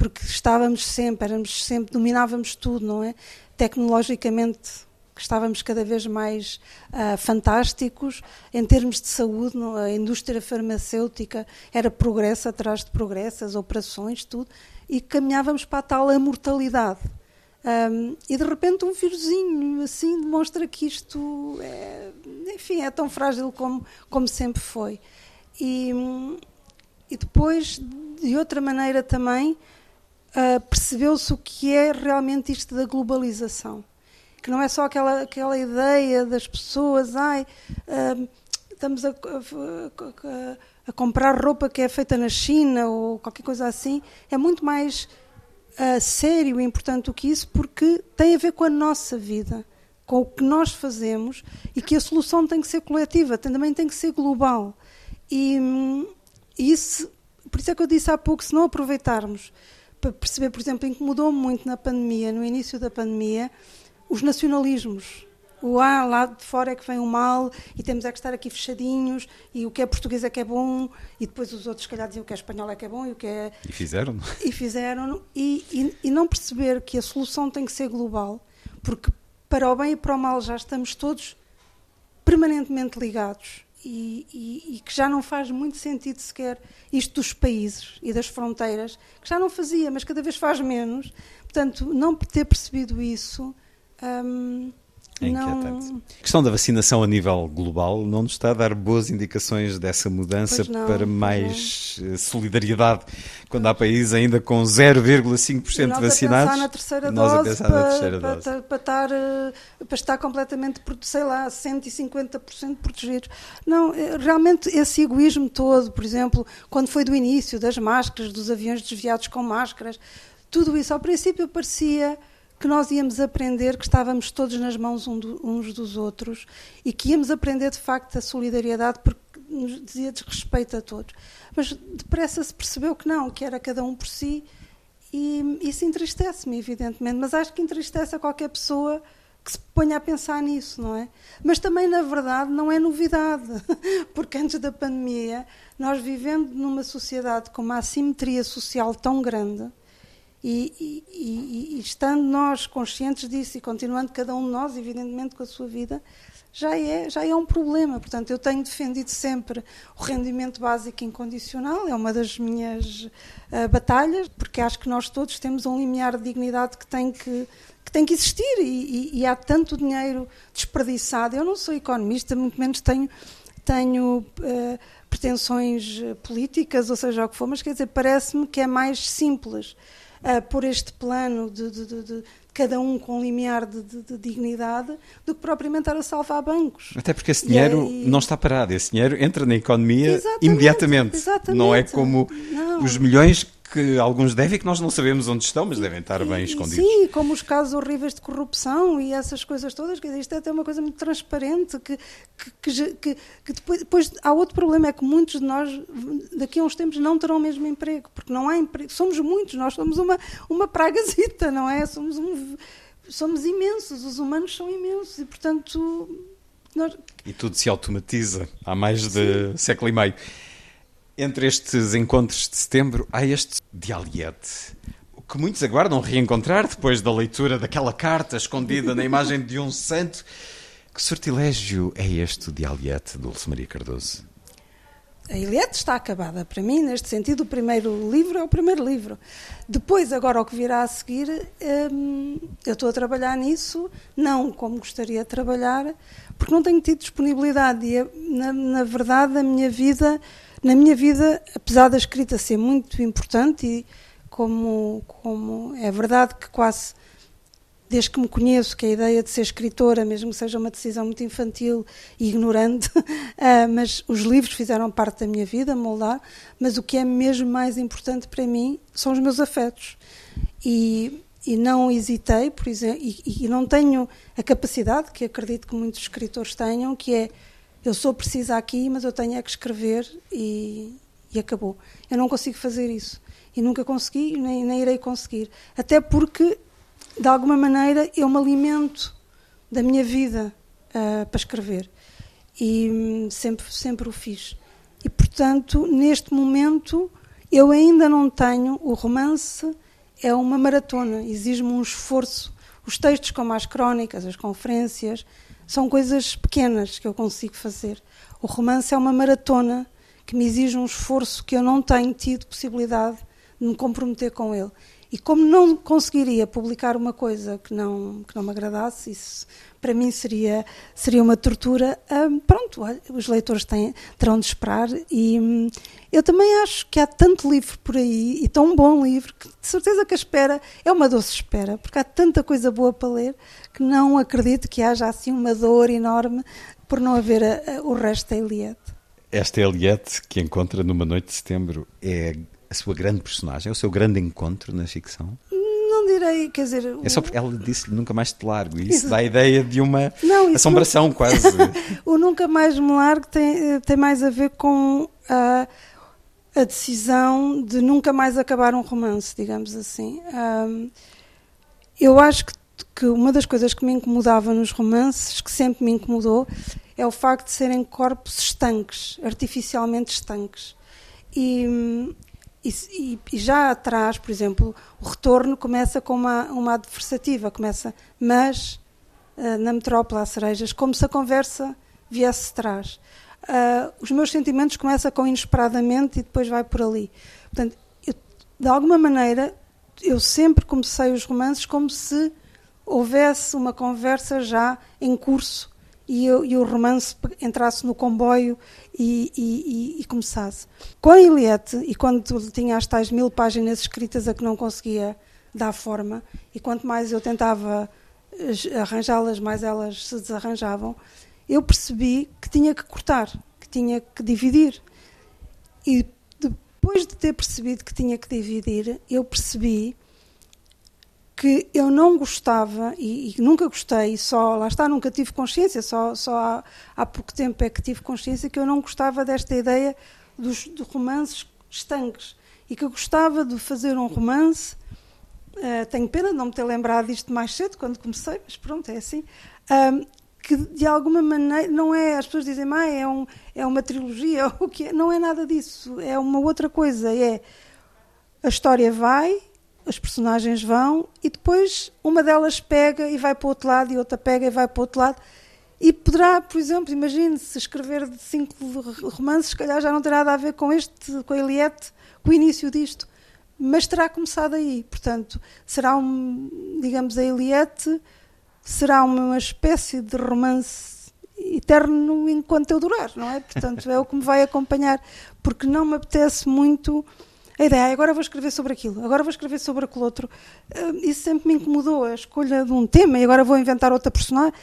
Porque estávamos sempre, éramos sempre, dominávamos tudo, não é? Tecnologicamente estávamos cada vez mais uh, fantásticos em termos de saúde, não? a indústria farmacêutica era progresso atrás de progresso, as operações, tudo, e caminhávamos para a tal amortalidade. Um, e de repente um vírusinho assim demonstra que isto é, enfim, é tão frágil como, como sempre foi. E, e depois, de outra maneira também, uh, percebeu-se o que é realmente isto da globalização. Que não é só aquela, aquela ideia das pessoas, ai, uh, estamos a, a, a, comprar roupa que é feita na China ou qualquer coisa assim. É muito mais uh, sério e importante do que isso, porque tem a ver com a nossa vida, com o que nós fazemos e que a solução tem que ser coletiva, também tem que ser global. E, e isso, por isso é que eu disse há pouco, se não aproveitarmos para perceber, por exemplo, incomodou-me muito na pandemia, no início da pandemia, os nacionalismos. O ah, lá de fora é que vem o mal e temos é que estar aqui fechadinhos e o que é português é que é bom e depois os outros, se calhar, diziam o que é espanhol é que é bom e o que é... E fizeram E fizeram e, e, e não perceber que a solução tem que ser global, porque para o bem e para o mal já estamos todos permanentemente ligados e, e, e, que já não faz muito sentido sequer isto dos países e das fronteiras, que já não fazia, mas cada vez faz menos. Portanto, não ter percebido isso. Hum, é não... A questão da vacinação a nível global não nos está a dar boas indicações dessa mudança não, para mais não. Eh, solidariedade, quando há países ainda com 0,5% vacinados. Na terceira nós dose a pensar para, na terceira para, dose. Para, estar, eh, para estar completamente, sei lá, 150% protegidos. Não, eh, realmente esse egoísmo todo, por exemplo, quando foi do início, das máscaras, dos aviões desviados com máscaras, tudo isso ao princípio parecia que nós íamos aprender que estávamos todos nas mãos uns dos outros e que íamos aprender de facto a solidariedade porque nos dizia desrespeito a todos. Mas depressa se percebeu que não, que era cada um por si e isso entristece-me, evidentemente, mas acho que entristece a qualquer pessoa que se ponha a pensar nisso, não é? Mas também, na verdade, não é novidade, porque antes da pandemia, nós vivendo numa sociedade com uma assimetria social tão grande, e, e, e, estando nós conscientes disso e continuando cada um de nós, evidentemente, com a sua vida, já é, já é um problema. Portanto, eu tenho defendido sempre o rendimento básico incondicional, é uma das minhas uh, batalhas, porque acho que nós todos temos um limiar de dignidade que tem que, que, tem que existir e, e há tanto dinheiro desperdiçado. Eu não sou economista, muito menos tenho, tenho uh, pretensões políticas, ou seja, o que for, mas quer dizer, parece-me que é mais simples uh, por este plano de, de, de, de, cada um com um limiar de, dignidade do que propriamente estar a salvar bancos. Até porque esse dinheiro e, não está parado, esse dinheiro entra na economia exatamente, imediatamente. Exatamente. Não é como não. os milhões que alguns devem que nós não sabemos onde estão, mas devem estar bem escondidos. Sim, como os casos horríveis de corrupção e essas coisas todas, que isto é até uma coisa muito transparente, que, que, que, que depois, depois, há outro problema, é que muitos de nós daqui a uns tempos não terão o mesmo emprego, porque não há emprego, somos muitos, nós somos uma, uma pragazita, não é? Somos, um, somos imensos, os humanos são imensos e, portanto... Nós... E tudo se automatiza há mais de Sim. século e meio. Entre estes encontros de setembro, há este dialete. O que muitos aguardam reencontrar depois da leitura daquela carta escondida na imagem de um santo. Que sortilégio é este dialete, Dulce Maria Cardoso? a Eliette está acabada. Para mim, neste sentido, o primeiro livro é o primeiro livro. Depois, agora, o que virá a seguir, hum, eu estou a trabalhar nisso, não como gostaria de trabalhar, porque não tenho tido disponibilidade. E, na, na verdade, a minha vida, na minha vida, apesar da escrita ser muito importante, e como, como é verdade que quase desde que me conheço, que a ideia de ser escritora, mesmo que seja uma decisão muito infantil e ignorante, uh, mas os livros fizeram parte da minha vida, moldar, mas o que é mesmo mais importante para mim são os meus afetos. E, e não hesitei, por exemplo, e, e, não tenho a capacidade, que acredito que muitos escritores tenham, que é, eu sou precisa aqui, mas eu tenho é que escrever e, e acabou. Eu não consigo fazer isso. E nunca consegui, nem, nem irei conseguir. Até porque de alguma maneira, eu me alimento da minha vida uh, para escrever. E hum, sempre, sempre o fiz. E, portanto, neste momento, eu ainda não tenho. O romance é uma maratona, exige-me um esforço. Os textos, como as crónicas, as conferências, são coisas pequenas que eu consigo fazer. O romance é uma maratona que me exige um esforço que eu não tenho tido possibilidade de me comprometer com ele. E como não conseguiria publicar uma coisa que não, que não me agradasse, isso para mim seria, seria uma tortura. Pronto, os leitores têm, terão de esperar. E hum, eu também acho que há tanto livro por aí, e tão bom livro, que de certeza que a espera é uma doce espera, porque há tanta coisa boa para ler que não acredito que haja assim uma dor enorme por não haver a, a, o resto da Eliette. Esta Eliette que encontra numa noite de setembro é a sua grande personagem? É o seu grande encontro na ficção? Não direi, quer dizer. É só porque ela disse nunca mais te largo e isso dá a ideia de uma não, assombração não... quase. o nunca mais me largo tem, tem mais a ver com a, a decisão de nunca mais acabar um romance, digamos assim. Um, eu acho que, que uma das coisas que me incomodava nos romances, que sempre me incomodou, é o facto de serem corpos estanques, artificialmente estanques. E, e, e, já atrás, por exemplo, o retorno começa com uma, uma adversativa, começa, mas uh, na metrópole há cerejas, como se a conversa viesse de trás. Uh, os meus sentimentos começam com inesperadamente e depois vai por ali. Portanto, eu, de alguma maneira, eu sempre comecei os romances como se houvesse uma conversa já em curso e, e o romance entrasse no comboio e, e, e, começasse. Com a Eliette, e quando tinha as tais mil páginas escritas a que não conseguia dar forma, e quanto mais eu tentava eh, arranjá-las, mais elas se desarranjavam, eu percebi que tinha que cortar, que tinha que dividir. E depois de ter percebido que tinha que dividir, eu percebi que eu não gostava e, e, nunca gostei, só lá está, nunca tive consciência, só, só há, há pouco tempo é que tive consciência que eu não gostava desta ideia dos de romances estanques e que eu gostava de fazer um romance. Uh, tenho pena de não me ter lembrado disto mais cedo, quando comecei, mas pronto, é assim. Que de alguma maneira não é, as pessoas dizem, ah, é, um, é uma trilogia, o que é? não é nada disso, é uma outra coisa, é a história vai, as personagens vão e depois uma delas pega e vai para o outro lado e outra pega e vai para o outro lado. E poderá, por exemplo, imagine-se escrever cinco romances, se calhar já não terá nada a ver com este, com a Eliette, com o início disto, mas terá começado aí. Portanto, será um, digamos, a Eliette será uma espécie de romance eterno enquanto eu durar, não é? Portanto, é o que me vai acompanhar, porque não me apetece muito a ideia, agora vou escrever sobre aquilo, agora vou escrever sobre aquele outro. Uh, isso sempre me incomodou, a escolha de um tema e agora vou inventar outra personagem.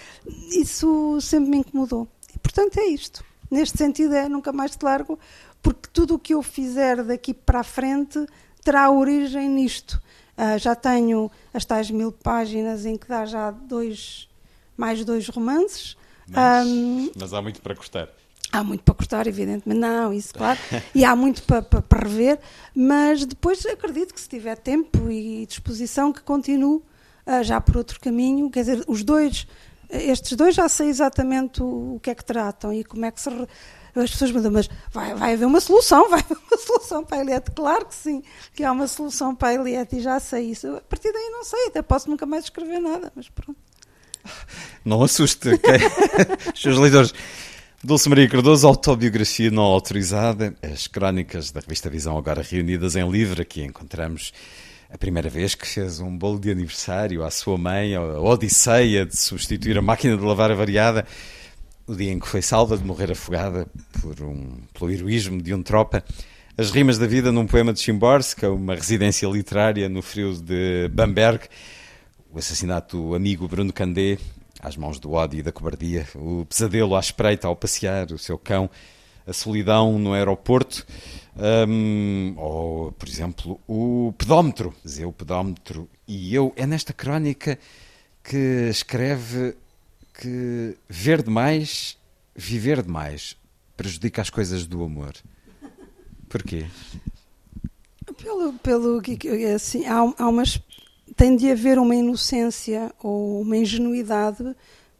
Isso sempre me incomodou. E, portanto, é isto. Neste sentido, é nunca mais te largo, porque tudo o que eu fizer daqui para a frente terá origem nisto. Uh, já tenho as tais mil páginas em que dá já dois, mais dois romances. Mas, um, mas há muito para custar. Há muito para cortar, evidentemente, não, isso claro, e há muito para, para, para, rever, mas depois acredito que se tiver tempo e disposição que continuo uh, já por outro caminho, quer dizer, os dois, estes dois já sei exatamente o, o que é que tratam e como é que se... Re... As pessoas dizem, mas vai, vai haver uma solução, vai haver uma solução para a Eliette. Claro que sim, que há uma solução para a Eliette e já sei isso. A partir daí não sei, até posso nunca mais escrever nada, mas pronto. Não assuste okay? os seus leitores. Dulce Maria Cardoso, autobiografia não autorizada, as crónicas da revista Visão agora reunidas em livro, aqui encontramos a primeira vez que fez um bolo de aniversário à sua mãe, a odisseia de substituir a máquina de lavar avariada, o dia em que foi salva de morrer afogada por um, pelo heroísmo de um tropa, as rimas da vida num poema de Chimborska, uma residência literária no frio de Bamberg, o assassinato do amigo Bruno Candé, às mãos do ódio e da cobardia, o pesadelo à espreita ao passear o seu cão, a solidão no aeroporto, um, ou, por exemplo, o pedómetro. Dizer, o pedómetro e eu. É nesta crónica que escreve que ver demais, viver demais, prejudica as coisas do amor. Porquê? Pelo, pelo que assim, há, há umas tem de haver uma inocência ou uma ingenuidade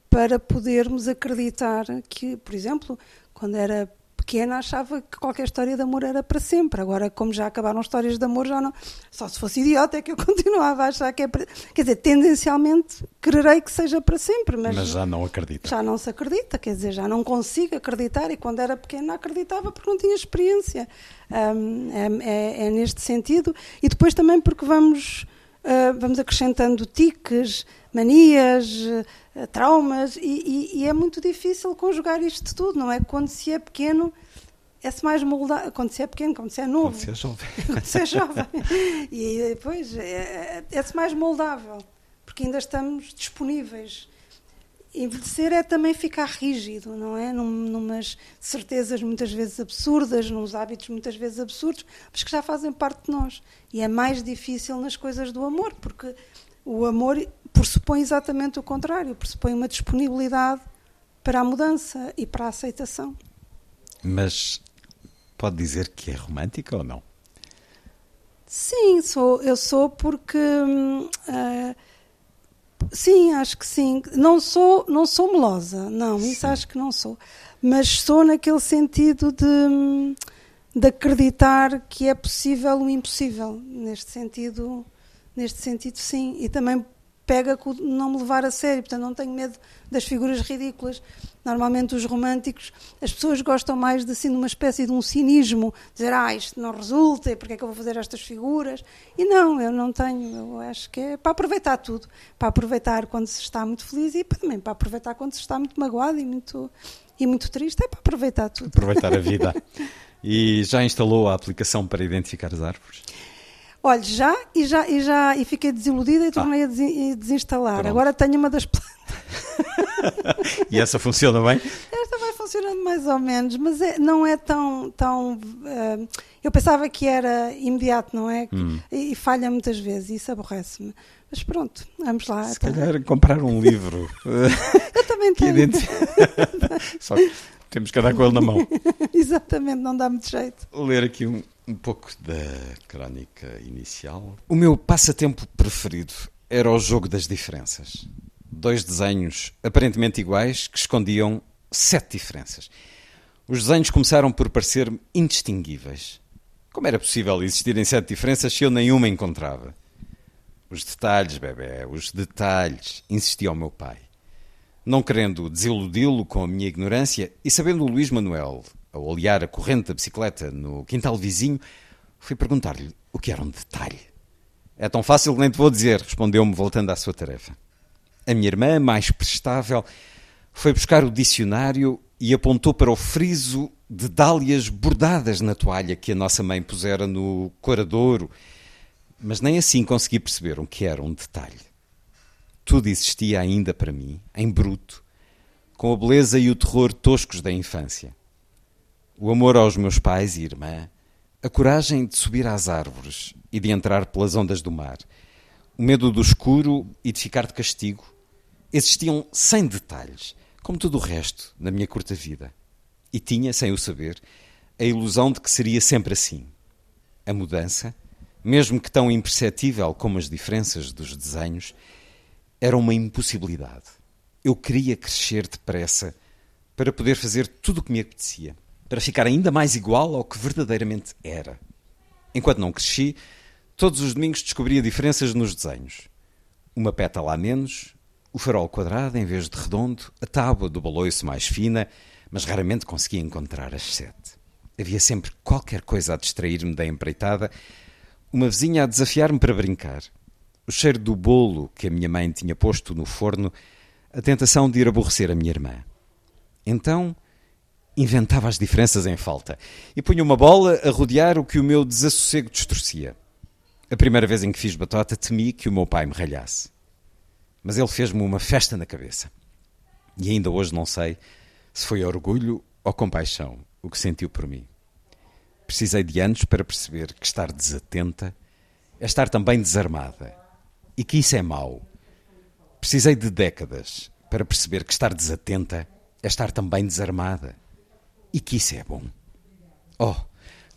para podermos acreditar que, por exemplo, quando era pequena achava que qualquer história de amor era para sempre. Agora, como já acabaram histórias de amor, já não. Só se fosse idiota é que eu continuava a achar que é para. Quer dizer, tendencialmente quererei que seja para sempre, mas. Mas já não acredita. Já não se acredita, quer dizer, já não consigo acreditar. E quando era pequena acreditava porque não tinha experiência. Um, é, é, é, neste sentido. E depois também porque vamos. Uh, vamos acrescentando tiques, manias, uh, traumas, e, e, e, é muito difícil conjugar isto tudo, não é? Quando se é pequeno, é-se mais moldável. Quando se é pequeno, quando se é novo. Quando se é jovem. quando se é jovem. e depois é, é-se mais moldável, porque ainda estamos disponíveis. Envelhecer é também ficar rígido, não é? Num, numas certezas muitas vezes absurdas, nos hábitos muitas vezes absurdos, mas que já fazem parte de nós. E é mais difícil nas coisas do amor, porque o amor pressupõe exatamente o contrário, pressupõe uma disponibilidade para a mudança e para a aceitação. Mas pode dizer que é romântica ou não? Sim, sou, eu sou porque uh, sim, acho que sim. Não sou, não sou melosa, não, sim. isso acho que não sou. Mas sou naquele sentido de, de acreditar que é possível o impossível. Neste sentido, neste sentido, sim. E também pega com não me levar a sério, portanto não tenho medo das figuras ridículas. Normalmente os românticos, as pessoas gostam mais de assim de uma espécie de um cinismo, dizer, ah, isto não resulta, porque é que eu vou fazer estas figuras? E não, eu não tenho, eu acho que é para aproveitar tudo, para aproveitar quando se está muito feliz e também para aproveitar quando se está muito magoado e muito, e muito triste, é para aproveitar tudo. Aproveitar a vida. e já instalou a aplicação para identificar as árvores? Olha, já e já e já e fiquei desiludida e tornei ah, a desinstalar. Pronto. Agora tenho uma das plantas. e essa funciona bem? Esta vai funcionando mais ou menos, mas é, não é tão tão. Uh, eu pensava que era imediato, não é? Hum. E, e, falha muitas vezes, e isso aborrece-me. Mas pronto, vamos lá. Se então. calhar comprar um livro. eu também tenho. Só que temos que andar com ele na mão. Exatamente, não dá muito jeito. Ler aqui um, um pouco da crónica inicial. O meu passatempo preferido era o jogo das diferenças. Dois desenhos aparentemente iguais que escondiam sete diferenças. Os desenhos começaram por parecer indistinguíveis. Como era possível existirem sete diferenças se eu nenhuma encontrava? Os detalhes, bebê, os detalhes, insistia o meu pai. Não querendo desiludi-lo com a minha ignorância e sabendo o Luís Manuel ao olhar a corrente da bicicleta no quintal vizinho, fui perguntar-lhe o que era um detalhe. É tão fácil que nem te vou dizer, respondeu-me voltando à sua tarefa. A minha irmã, mais prestável, foi buscar o dicionário e apontou para o friso de dálias bordadas na toalha que a nossa mãe pusera no coradouro, mas nem assim consegui perceber o que era um detalhe. Tudo existia ainda para mim, em bruto, com a beleza e o terror toscos da infância o amor aos meus pais e irmã, a coragem de subir às árvores e de entrar pelas ondas do mar, o medo do escuro e de ficar de castigo, existiam sem detalhes, como tudo o resto na minha curta vida. E tinha, sem o saber, a ilusão de que seria sempre assim. A mudança, mesmo que tão imperceptível como as diferenças dos desenhos, era uma impossibilidade. Eu queria crescer depressa para poder fazer tudo o que me apetecia para ficar ainda mais igual ao que verdadeiramente era. Enquanto não cresci, todos os domingos descobria diferenças nos desenhos. Uma pétala a menos, o farol quadrado em vez de redondo, a tábua do baloiço mais fina, mas raramente conseguia encontrar as sete. Havia sempre qualquer coisa a distrair-me da empreitada, uma vizinha a desafiar-me para brincar, o cheiro do bolo que a minha mãe tinha posto no forno, a tentação de ir aborrecer a minha irmã. Então inventava as diferenças em falta e punha uma bola a rodear o que o meu desassossego distorcia. A primeira vez em que fiz batota, temi que o meu pai me ralhasse. Mas ele fez-me uma festa na cabeça. E ainda hoje não sei se foi orgulho ou compaixão o que sentiu por mim. Precisei de anos para perceber que estar desatenta é estar também desarmada e que isso é mau. Precisei de décadas para perceber que estar desatenta é estar também desarmada e que isso é bom. Oh,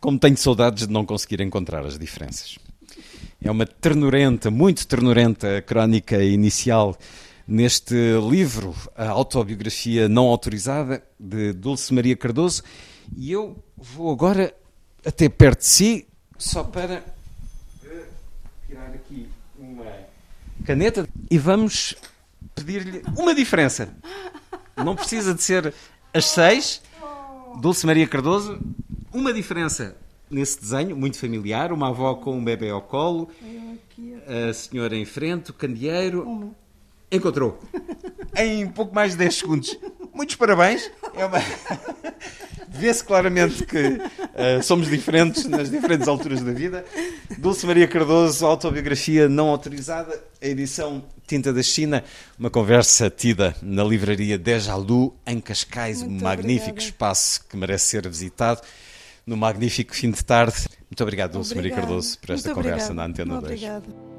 como tenho saudades de não conseguir encontrar as diferenças. É uma ternurenta, muito ternurenta crónica inicial neste livro, a autobiografia não autorizada de Dulce Maria Cardoso, e eu vou agora até perto de si, só para tirar aqui uma caneta e vamos pedir-lhe uma diferença. Não precisa de ser as seis. Dulce Maria Cardoso, uma diferença nesse desenho, muito familiar, uma avó com um bebê ao colo, a senhora em frente, o candeeiro. Encontrou. Em pouco mais de 10 segundos. Muitos parabéns. É uma... Vê-se claramente que uh, somos diferentes nas diferentes alturas da vida. Dulce Maria Cardoso, autobiografia não autorizada, a edição Tinta da China, uma conversa tida na livraria Dejalu, em Cascais, Muito um magnífico obrigada. espaço que merece ser visitado no magnífico fim de tarde. Muito obrigado, Dulce Maria Cardoso, por esta Muito conversa obrigada. na Antena 2. Obrigada.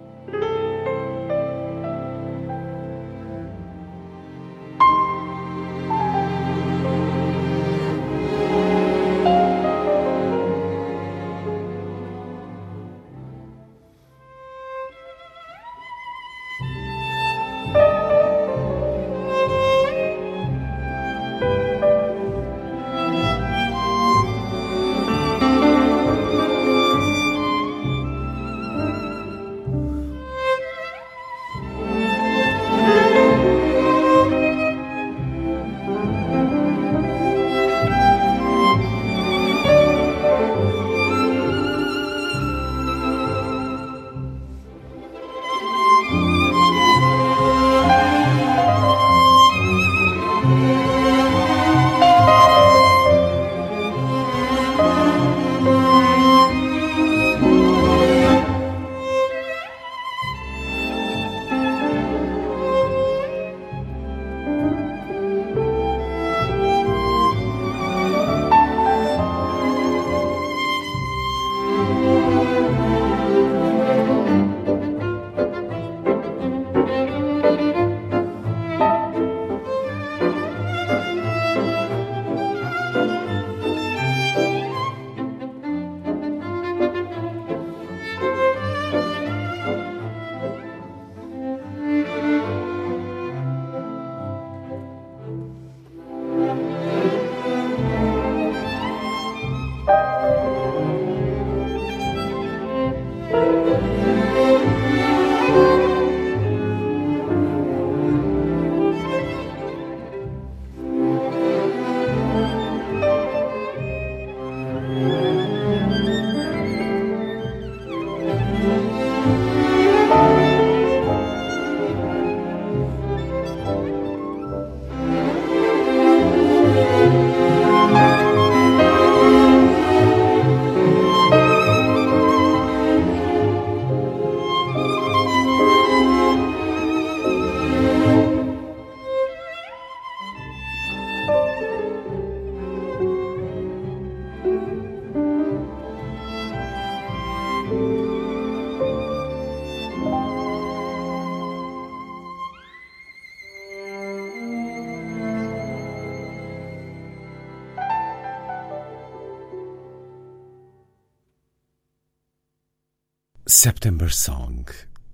September Song,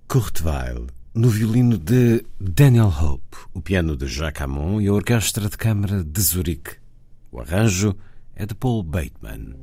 Kurt Weill, no violino de Daniel Hope, o piano de Jacques Amon e a orquestra de câmara de Zurique. O arranjo é de Paul Bateman.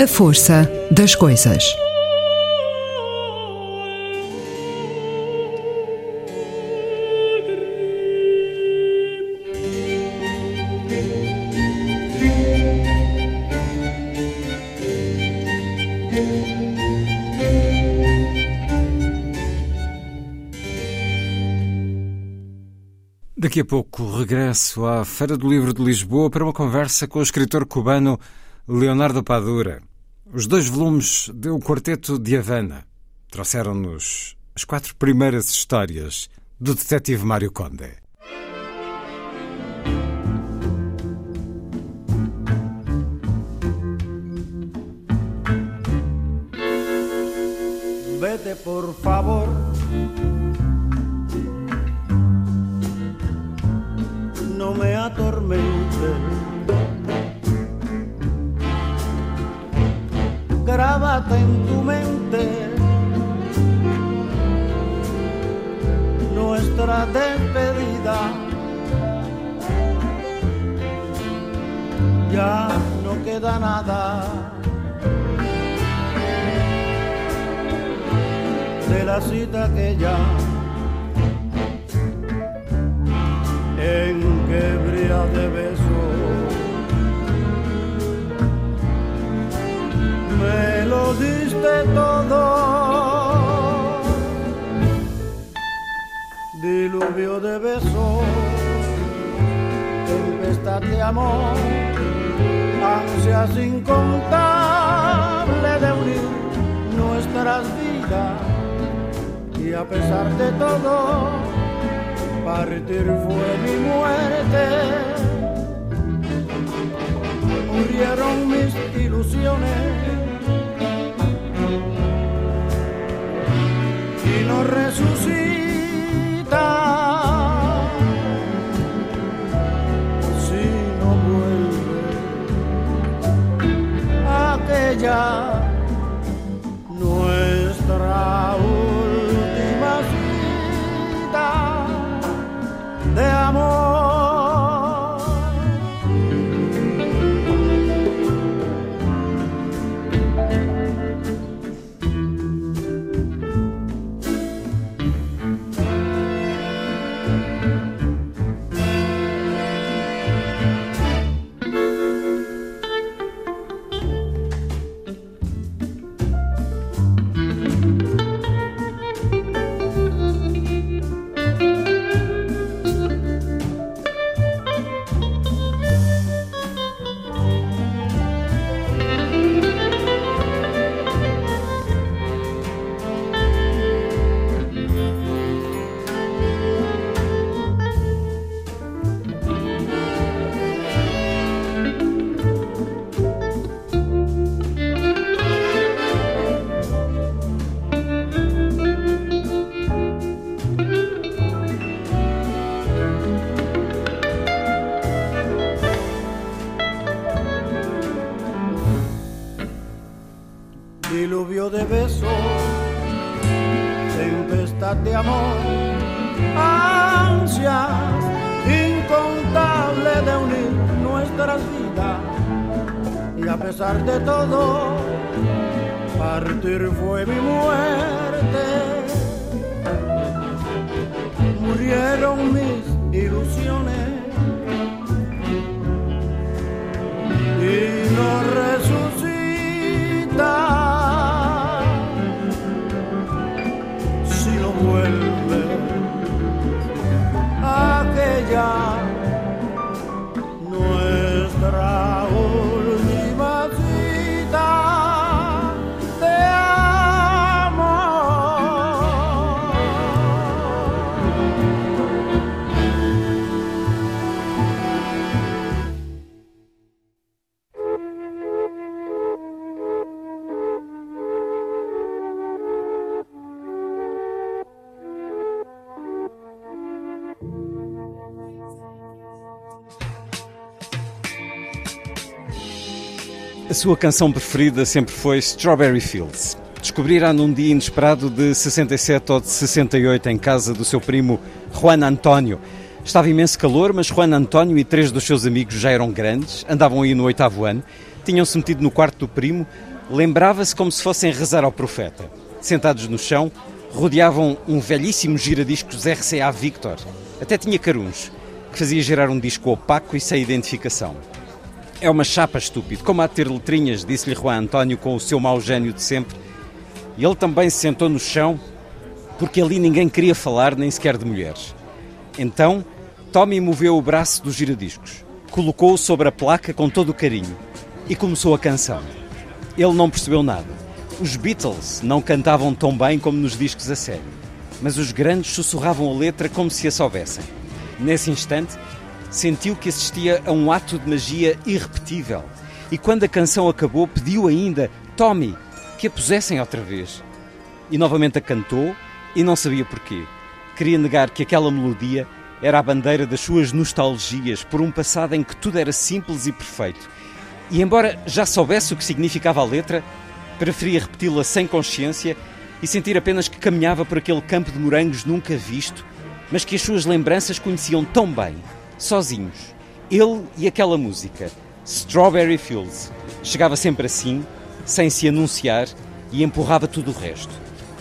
A força das coisas. Daqui a pouco regresso à Feira do Livro de Lisboa para uma conversa com o escritor cubano Leonardo Padura. Os dois volumes de O Quarteto de Havana trouxeram-nos as quatro primeiras histórias do detetive Mário Conde. Vete por favor no me atormente. Grábate en tu mente nuestra despedida. Ya no queda nada de la cita que ya en que brilla de besos. Me lo diste todo, diluvio de besos, tempestad de amor, ansias incontables de unir nuestras vidas y a pesar de todo partir fue mi muerte. Murieron mis ilusiones no resucita si no vuelve aquella amor, ansias incontables de unir nuestras vidas. Y a pesar de todo, partir fue mi muerte. Sua canção preferida sempre foi Strawberry Fields. Descobrirá num dia inesperado de 67 ou de 68 em casa do seu primo Juan António. Estava imenso calor, mas Juan António e três dos seus amigos já eram grandes, andavam aí no oitavo ano, tinham-se metido no quarto do primo, lembrava-se como se fossem rezar ao profeta. Sentados no chão, rodeavam um velhíssimo giradiscos RCA Victor. Até tinha caruns, que fazia gerar um disco opaco e sem identificação. É uma chapa estúpido, como há de ter letrinhas, disse-lhe Juan António com o seu mau gênio de sempre. E ele também se sentou no chão, porque ali ninguém queria falar, nem sequer de mulheres. Então, Tommy moveu o braço dos giradiscos, colocou-o sobre a placa com todo o carinho e começou a canção. Ele não percebeu nada. Os Beatles não cantavam tão bem como nos discos a sério, mas os grandes sussurravam a letra como se a soubessem. Nesse instante, sentiu que assistia a um ato de magia irrepetível. E quando a canção acabou, pediu ainda, Tommy, que a pusessem outra vez. E novamente a cantou e não sabia porquê. Queria negar que aquela melodia era a bandeira das suas nostalgias por um passado em que tudo era simples e perfeito. E embora já soubesse o que significava a letra, preferia repeti-la sem consciência e sentir apenas que caminhava por aquele campo de morangos nunca visto, mas que as suas lembranças conheciam tão bem sozinhos. Ele e aquela música, Strawberry Fields. Chegava sempre assim, sem se anunciar, e empurrava tudo o resto.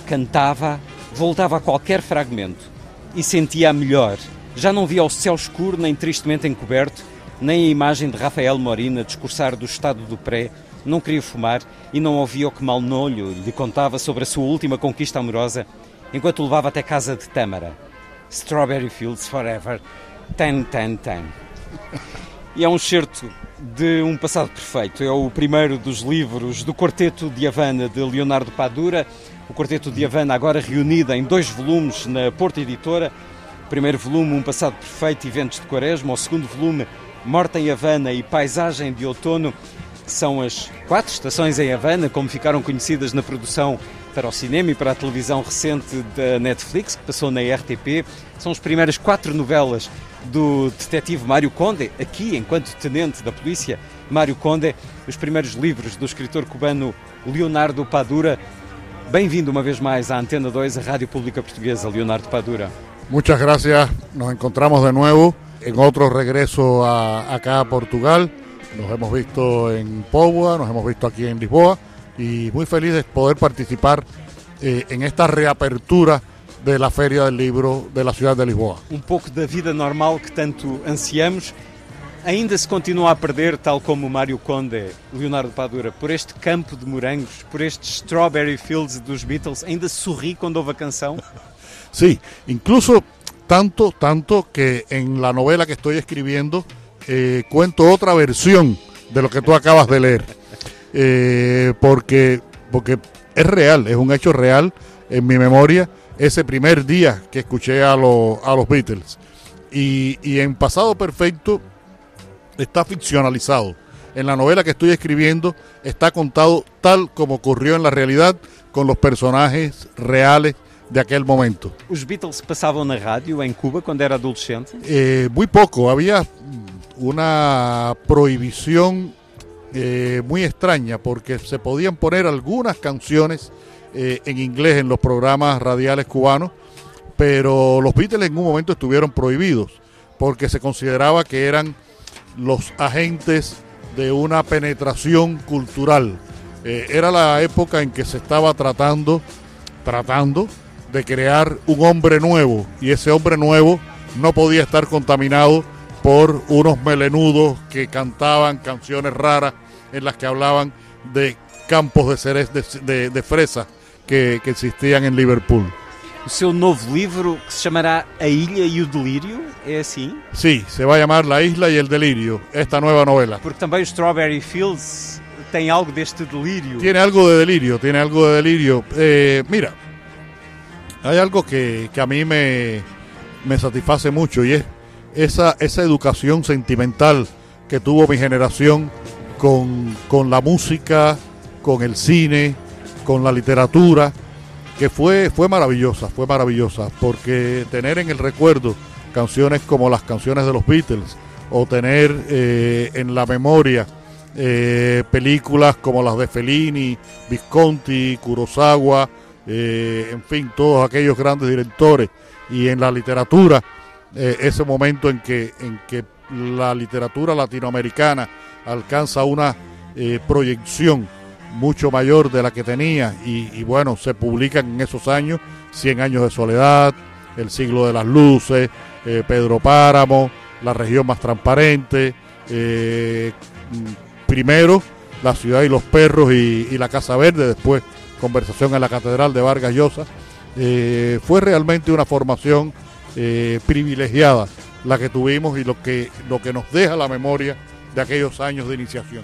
Cantava, voltava a qualquer fragmento e sentia a melhor. Já não via o céu escuro nem tristemente encoberto, nem a imagem de Rafael Morina discursar do estado do pré. Não queria fumar e não ouvia o que Malnolho lhe contava sobre a sua última conquista amorosa, enquanto o levava até casa de Tâmara. Strawberry Fields Forever Ten, ten, ten. E é um excerto de Um Passado Perfeito. É o primeiro dos livros do Quarteto de Havana de Leonardo Padura. O Quarteto de Havana agora reunido em dois volumes na Porta Editora. O primeiro volume, Um Passado Perfeito e Ventos de Quaresma. O segundo volume, Morte em Havana e Paisagem de Outono. São as quatro estações em Havana, como ficaram conhecidas na produção para o cinema e para a televisão recente da Netflix, que passou na RTP. São as primeiras quatro novelas do detetive Mário Conde, aqui enquanto tenente da polícia, Mário Conde, os primeiros livros do escritor cubano Leonardo Padura. Bem-vindo uma vez mais à Antena 2, a Rádio Pública Portuguesa, Leonardo Padura. Muchas gracias, nos encontramos de nuevo en otro regreso a, acá a Portugal. Nos hemos visto en Póvoa, nos hemos visto aquí en Lisboa y muy feliz de poder participar eh, en esta reapertura de la Feria del Libro de la ciudad de Lisboa. Um pouco da vida normal que tanto ansiamos ainda se continua a perder, tal como Mário Conde, Leonardo Padura, por este campo de morangos, por estes Strawberry Fields dos Beatles, ainda sorri quando ouve a canção? Sí, incluso tanto, tanto que en la novela que estoy escribiendo eh, cuento otra versión de lo que tú acabas de leer, eh, porque, porque es real, es un hecho real en mi memoria ese primer día que escuché a, lo, a los Beatles. Y, y, en Pasado Perfecto está ficcionalizado. En la novela que estoy escribiendo está contado tal como ocurrió en la realidad con los personajes reales de aquel momento. ¿Los Beatles pasaban na radio en Cuba cuando era adolescente? Eh, muy poco. Había una prohibición eh, muy extraña porque se podían poner algunas canciones eh, en inglés en los programas radiales cubanos, pero los Beatles en un momento estuvieron prohibidos porque se consideraba que eran los agentes de una penetración cultural. Eh, era la época en que se estaba tratando, tratando de crear un hombre nuevo y ese hombre nuevo no podía estar contaminado por unos melenudos que cantaban canciones raras en las que hablaban de campos de, ceres, de, de, de fresa que, que, existían en Liverpool. O seu novo livro que se chamará A Ilha e o Delírio, é assim? Sí, se vai chamar La Isla e el Delirio, esta nueva novela. Porque também o Strawberry Fields tem algo deste delírio. Tiene algo de delirio, tiene algo de delirio. Eh, mira, hay algo que, que a mí me, me satisface mucho y es esa, esa educación sentimental que tuvo mi generación con, con la música, con el cine, con la literatura, que fue, fue maravillosa, fue maravillosa, porque tener en el recuerdo canciones como las canciones de los Beatles, o tener eh, en la memoria eh, películas como las de Fellini, Visconti, Kurosawa, eh, en fin, todos aquellos grandes directores, y en la literatura, eh, ese momento en que, en que la literatura latinoamericana alcanza una eh, proyección mucho mayor de la que tenía y, bueno, se publican en esos años 100 años de soledad, El siglo de las luces, eh, Pedro Páramo, La región más transparente, primero La ciudad y los perros y, y, La Casa Verde, después Conversación en la Catedral de Vargas Llosa. Fue realmente una formación eh, privilegiada la que tuvimos y lo que, lo que nos deja la memoria de aquellos años de iniciación.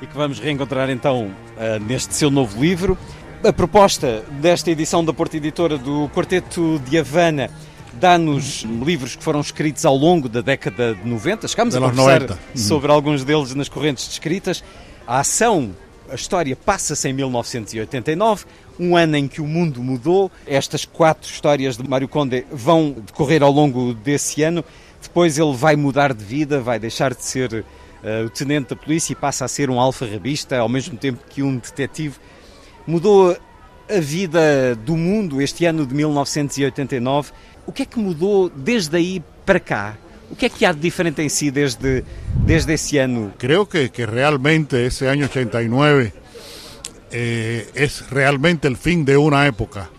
E que vamos reencontrar então uh, neste seu novo livro. A proposta desta edição da Porta Editora do Quarteto de Havana dá-nos livros que foram escritos ao longo da década de 90. Chegámos a conversar 90. sobre alguns deles nas correntes de escritas. A ação, a história passa-se em 1989, um ano em que o mundo mudou. Estas quatro histórias de Mário Conde vão decorrer ao longo desse ano. Depois ele vai mudar de vida, vai deixar de ser uh, o tenente da polícia e passa a ser um alfarrabista, ao mesmo tempo que um detetive. Mudou a vida do mundo este ano de 1989. O que é que mudou desde aí para cá? O que é que há de diferente em si desde, desde esse ano? Creo que, que realmente esse ano 89 eh, es realmente el fin de una época,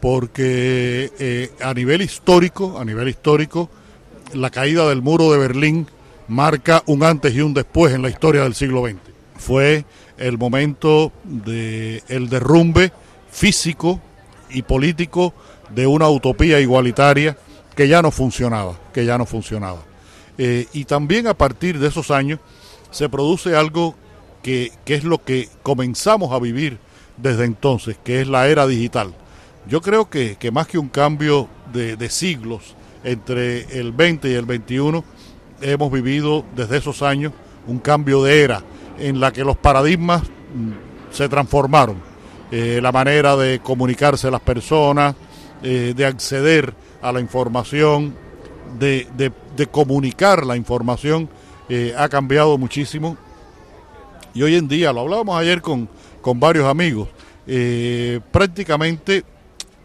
porque eh, a nivel histórico, a nivel histórico, la caída del muro de Berlín marca un antes y un después en la historia del siglo XX. Fue el momento de el derrumbe físico y político de una utopía igualitaria que ya no funcionaba, que ya no funcionaba. Eh, y también a partir de esos años se produce algo que, es lo que comenzamos a vivir desde entonces, que es la era digital. Yo creo que, que más que un cambio de, de, siglos entre el 20 y el 21, hemos vivido desde esos años un cambio de era en la que los paradigmas mm, se transformaron. Eh, la manera de comunicarse las personas, eh, de acceder a la información, de, de, de comunicar la información, eh, ha cambiado muchísimo y hoy en día, lo hablábamos ayer con, con varios amigos, eh, prácticamente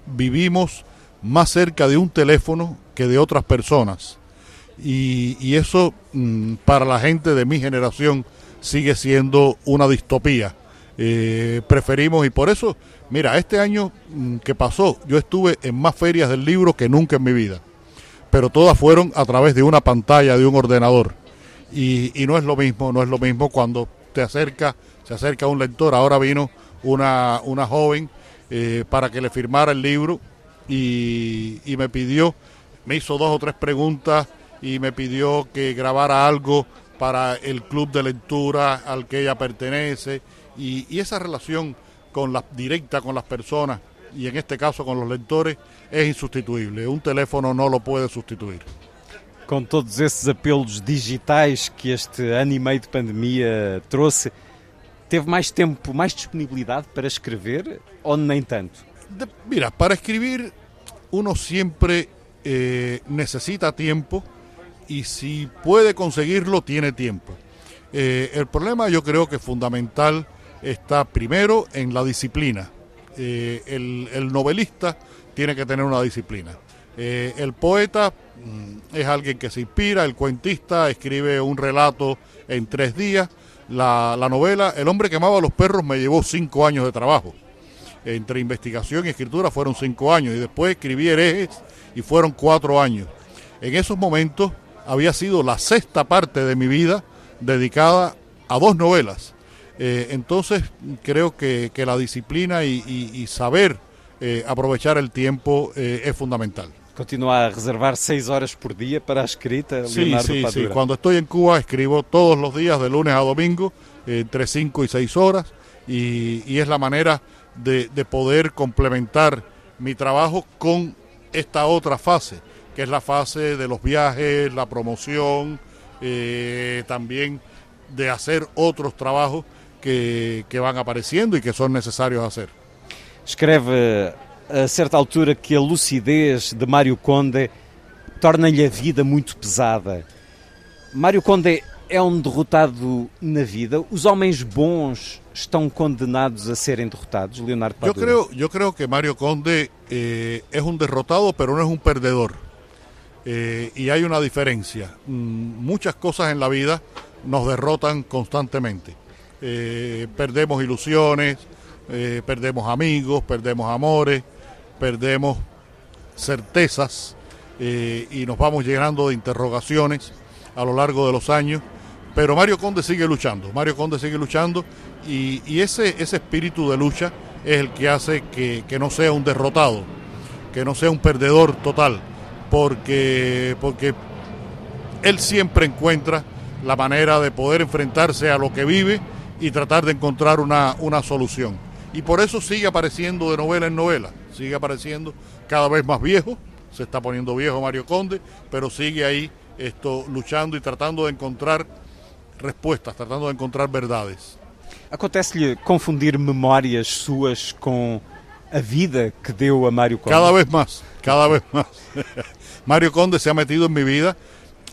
vivimos más cerca de un teléfono que de otras personas. Y, y eso mmm, para la gente de mi generación sigue siendo una distopía. Eh, preferimos y por eso, mira, este año mmm, que pasó, yo estuve en más ferias del libro que nunca en mi vida, pero todas fueron a través de una pantalla, de un ordenador. Y, y no es lo mismo, no es lo mismo cuando te acerca, se acerca un lector. Ahora vino una, una joven eh, para que le firmara el libro y, me pidió, me hizo dos o tres preguntas y me pidió que grabara algo para el club de lectura al que ella pertenece y, esa relación con directa con las personas y en este caso con los lectores es insustituible. Un teléfono no lo puede sustituir. Com todos esses apelos digitais que este ano e meio de pandemia trouxe, teve mais tempo, mais disponibilidade para escrever ou nem tanto? Mira, para escribir uno siempre eh, necesita tiempo y si puede conseguirlo tiene tiempo. Eh, problema yo creo que fundamental está primero en la disciplina. Eh, el, el, novelista tiene que tener una disciplina. Eh, el poeta es alguien que se inspira, el cuentista escribe un relato en tres días. La, la, novela El hombre que amaba a los perros me llevó cinco años de trabajo. Entre investigación y escritura fueron cinco años y después escribí herejes y fueron cuatro años. En esos momentos había sido la sexta parte de mi vida dedicada a dos novelas. Eh, entonces creo que, que, la disciplina y saber eh, aprovechar el tiempo eh, es fundamental. Continúa a reservar seis horas por día para la escrita, sí, sí, Padura. sí. Cuando estoy en Cuba escribo todos los días, de lunes a domingo, entre cinco y seis horas, y, y es la manera de, de, poder complementar mi trabajo con esta otra fase, que es la fase de los viajes, la promoción, eh, también de hacer otros trabajos que, que van apareciendo y que son necesarios hacer. Escreve a certa altura que a lucidez de Mário Conde torna-lhe a vida muito pesada. Mário Conde é um derrotado na vida. Os homens bons estão condenados a serem derrotados, Leonardo Padura? Eu creio, eu creio que Mário Conde eh, é um derrotado, pero não é um perdedor. Eh, y hay una diferencia. Mm, muchas cosas en la vida nos derrotan constantemente. eh, perdemos ilusiones, eh, perdemos amigos, perdemos amores, perdemos certezas eh, y nos vamos llenando de interrogaciones a lo largo de los años. Pero Mario Conde sigue luchando, Mario Conde sigue luchando y, y ese, ese espíritu de lucha es el que hace que, que, no sea un derrotado, que no sea un perdedor total, porque, porque él siempre encuentra la manera de poder enfrentarse a lo que vive y tratar de encontrar una, una solución. Y por eso sigue apareciendo de novela en novela, sigue apareciendo cada vez más viejo, se está poniendo viejo Mario Conde, pero sigue ahí esto, luchando y tratando de encontrar respuestas, tratando de encontrar verdades. Acontece-lhe confundir memórias suas com a vida que deu a Mário Conde? Cada vez más, cada vez más. Mario Conde se ha metido en mi vida.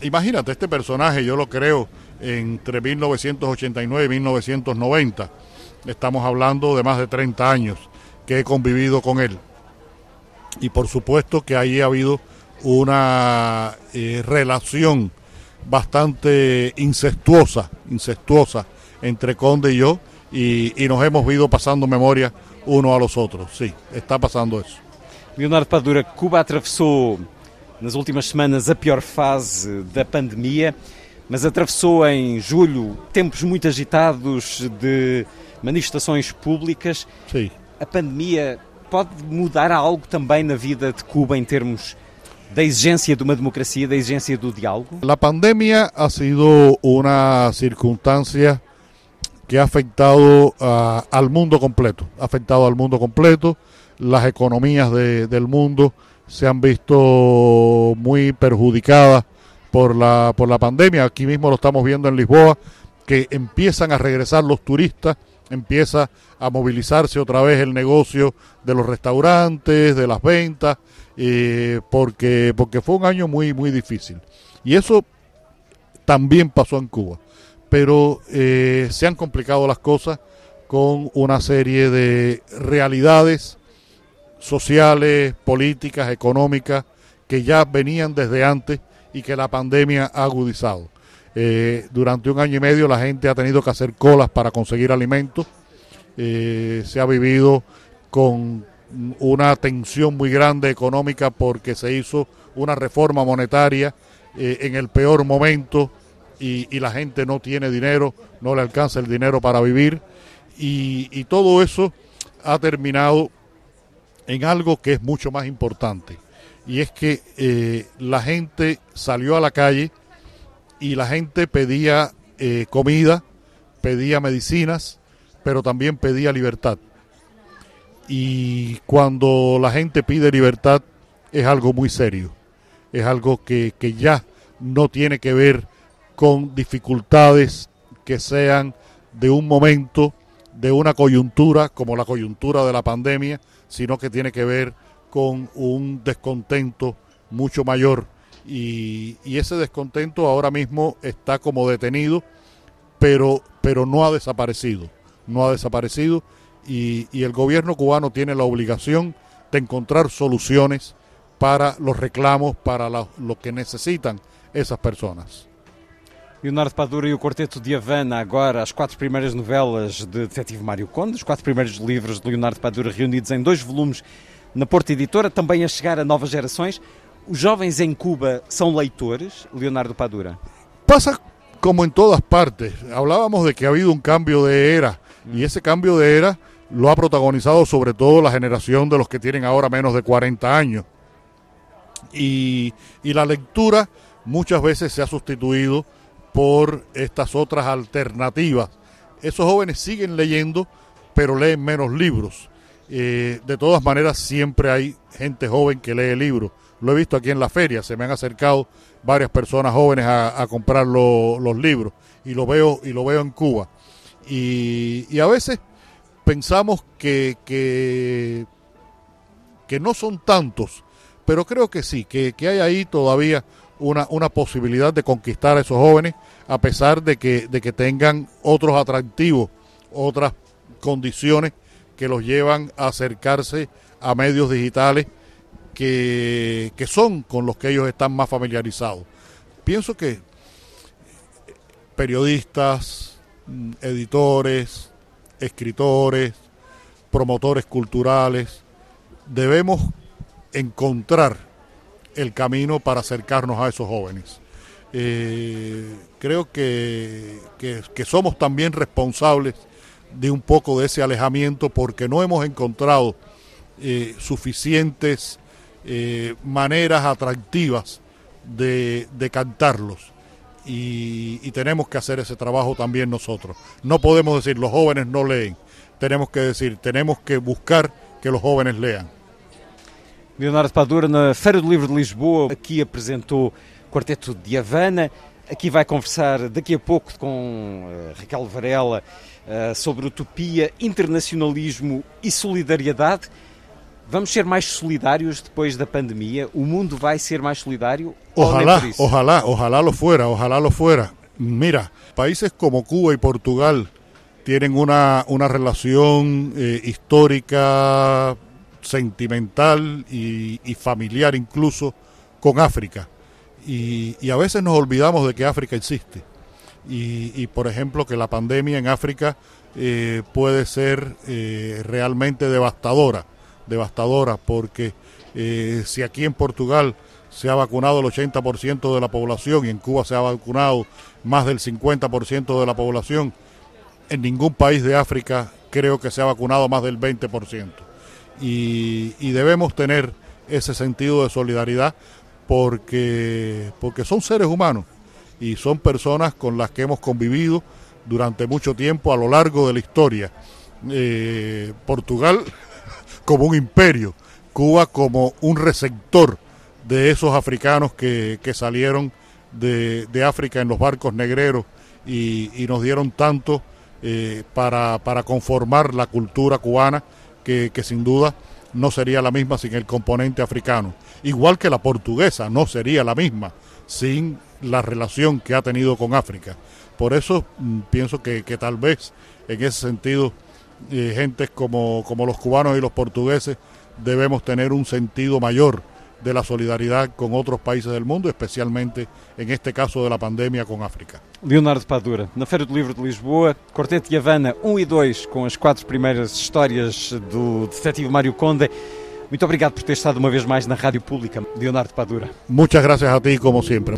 Imagínate, este personaje yo lo creo entre 1989 y 1990. Estamos hablando de más de 30 años que he convivido con él. Y por supuesto que ahí ha habido una eh, relación bastante incestuosa, incestuosa entre Conde y yo, y, y, nos hemos ido pasando memoria uno a los otros. Sí, está pasando eso. Leonardo Padura, Cuba atravessou nas últimas semanas a pior fase da pandemia, mas atravessou em julho tempos muito agitados de manifestações públicas. Sim. A pandemia pode mudar algo também na vida de Cuba em termos da exigência de uma democracia, da exigência do diálogo? La pandemia ha sido una circunstancia que ha afectado uh, al mundo completo, ha afectado al mundo completo, las economías de, del mundo se han visto muy perjudicadas por la, por la pandemia, aquí mismo lo estamos viendo en Lisboa, que empiezan a regresar los turistas, empieza a movilizarse otra vez el negocio de los restaurantes, de las ventas, eh, porque, porque fue un año muy, muy difícil. Y eso también pasó en Cuba pero eh, se han complicado las cosas con una serie de realidades sociales, políticas, económicas, que ya venían desde antes y que la pandemia ha agudizado. Eh, durante un año y medio la gente ha tenido que hacer colas para conseguir alimentos, eh, se ha vivido con una tensión muy grande económica porque se hizo una reforma monetaria en el peor momento y, la gente no tiene dinero, no le alcanza el dinero para vivir. Y, y, todo eso ha terminado en algo que es mucho más importante. Y es que eh, la gente salió a la calle y la gente pedía eh, comida, pedía medicinas, pero también pedía libertad. Y cuando la gente pide libertad es algo muy serio, es algo que, que ya no tiene que ver con dificultades que sean de un momento, de una coyuntura, como la coyuntura de la pandemia, sino que tiene que ver con un descontento mucho mayor. Y, y ese descontento ahora mismo está como detenido, pero, pero no ha desaparecido, no ha desaparecido. Y, y el gobierno cubano tiene la obligación de encontrar soluciones para los reclamos, para la, lo que necesitan esas personas. Leonardo Padura e o Quarteto de Havana, agora as quatro primeiras novelas de Detetive Mário Conde, os quatro primeiros livros de Leonardo Padura reunidos em dois volumes na Porta Editora, também a chegar a novas gerações. Os jovens em Cuba são leitores, Leonardo Padura? Pasa como en todas partes. Hablábamos de que ha habido un cambio de era y ese cambio de era lo ha protagonizado sobre todo la generación de los que tienen ahora menos de 40 años. Y, y la lectura muchas veces se ha sustituido por estas otras alternativas. Esos jóvenes siguen leyendo, pero leen menos libros. Eh, de todas maneras, siempre hay gente joven que lee libros. Lo he visto aquí en la feria, se me han acercado varias personas jóvenes a, comprar lo, los libros y lo veo y lo veo en Cuba. Y, y a veces pensamos que, que, que, no son tantos, pero creo que sí, que, que hay ahí todavía una, una posibilidad de conquistar a esos jóvenes a pesar de que, de que tengan otros atractivos, otras condiciones que los llevan a acercarse a medios digitales que, son con los que ellos están más familiarizados. Pienso que periodistas, mm, editores, escritores, promotores culturales, debemos encontrar el camino para acercarnos a esos jóvenes. Eh, creo que, que, somos también responsables de un poco de ese alejamiento porque no hemos encontrado eh, suficientes eh, maneras atractivas de, de cantarlos. Y, y, tenemos que hacer ese trabajo también nosotros. No podemos decir los jóvenes no leen, tenemos que decir, tenemos que buscar que los jóvenes lean. Leonardo Padura, na Feira do Livro de Lisboa, aqui apresentou o Quarteto de Havana. Aqui vai conversar daqui a pouco com uh, Raquel Varela uh, sobre utopia, internacionalismo e solidariedade. Vamos ser mais solidários depois da pandemia? O mundo vai ser mais solidário? Ojalá, ojalá, ojalá lo fuera, ojalá lo fuera. Mira, países como Cuba y Portugal tienen una, una relación eh, histórica sentimental y, familiar incluso con África. Y, a veces nos olvidamos de que África existe. Y, por ejemplo que la pandemia en África eh, puede ser eh, realmente devastadora, devastadora porque eh, si aquí en Portugal se ha vacunado el 80% de la población y en Cuba se ha vacunado más del 50% de la población, en ningún país de África creo que se ha vacunado más del 20% y, debemos tener ese sentido de solidaridad porque, porque son seres humanos y son personas con las que hemos convivido durante mucho tiempo a lo largo de la historia. Eh, Portugal como un imperio, Cuba como un receptor de esos africanos que, salieron de, África en los barcos negreros y, nos dieron tanto eh, para, para conformar la cultura cubana que, sin duda no sería la misma sin el componente africano. Igual que la portuguesa no sería la misma sin la relación que ha tenido con África. Por eso mm, pienso que, tal vez en ese sentido eh, gentes como, como los cubanos y los portugueses debemos tener un sentido mayor de la solidaridad con otros países del mundo, especialmente en este caso de la pandemia con África. Leonardo Padura, na Feira do Livro de Lisboa, Quarteto de Havana 1 e 2, com as quatro primeiras histórias do detetive Mário Conde. Muito obrigado por ter estado uma vez mais na Rádio Pública, Leonardo Padura. Muchas gracias a ti, como sempre.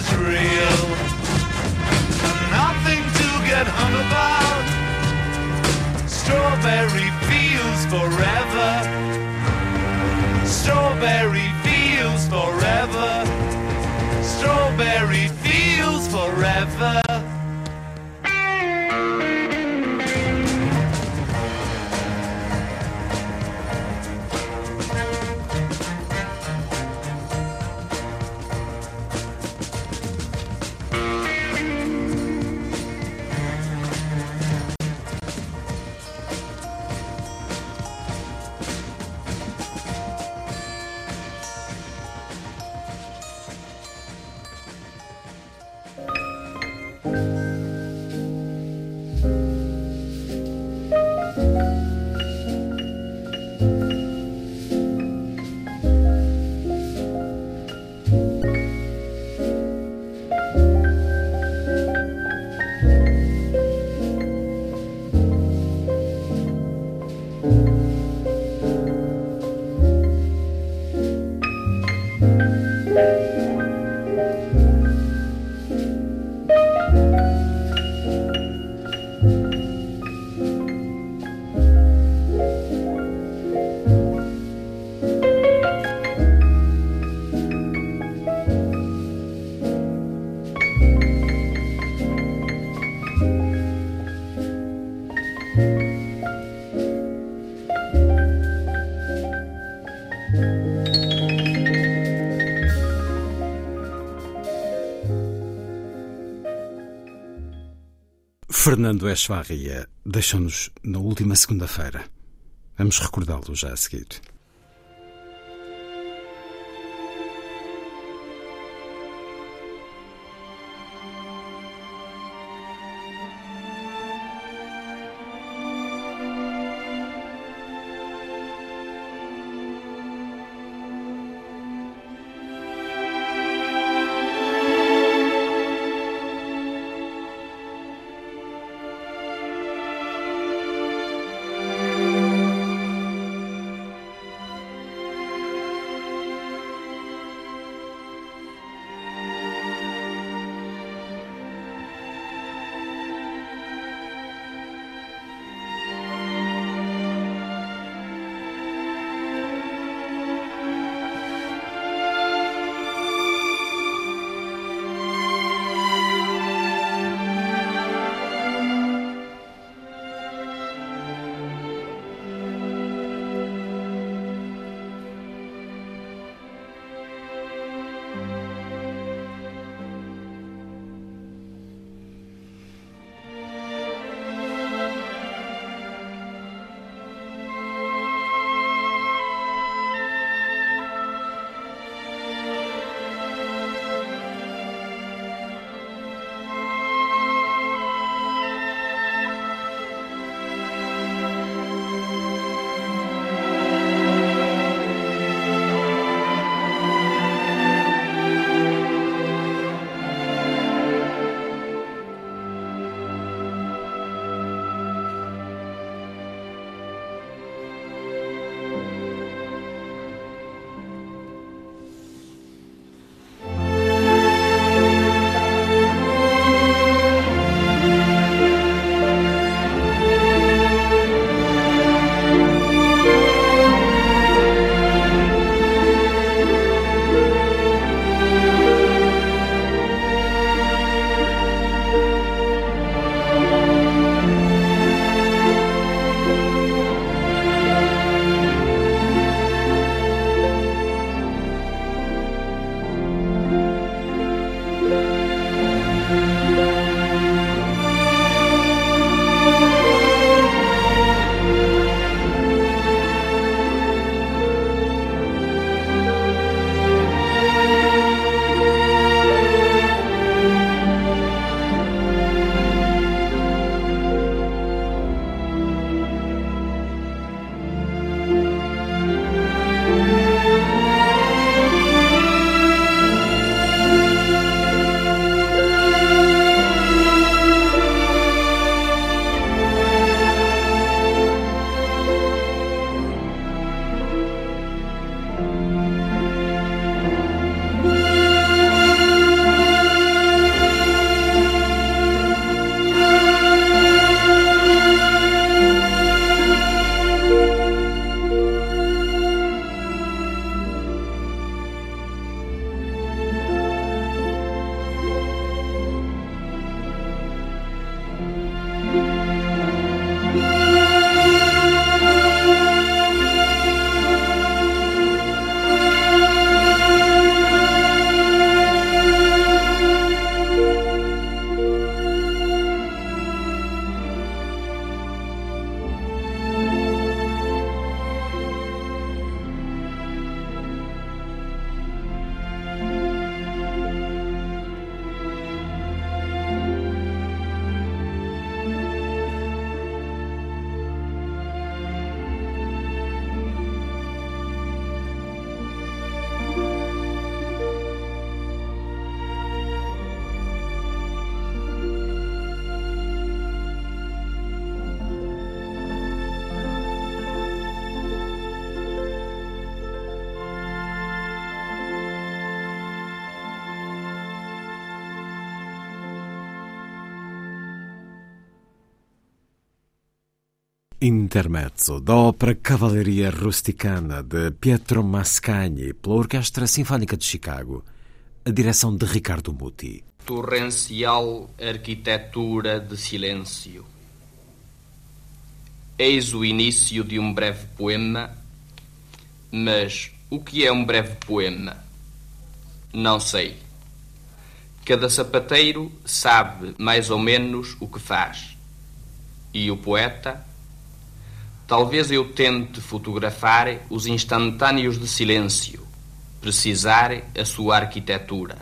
about. Strawberry fields forever. Strawberry fields forever. Strawberry fields forever. Fernando Echevarria deixou-nos na última segunda-feira. Vamos recordá-lo já a seguir. Intermezzo da ópera Cavalleria Rusticana de Pietro Mascagni pela Orquestra Sinfónica de Chicago, a direção de Ricardo Muti. Torrencial arquitetura de silêncio. Eis o início de um breve poema, mas o que é um breve poema? Não sei. Cada sapateiro sabe mais ou menos o que faz. E o poeta? Talvez eu tente fotografar os instantâneos de silêncio, precisar a sua arquitetura.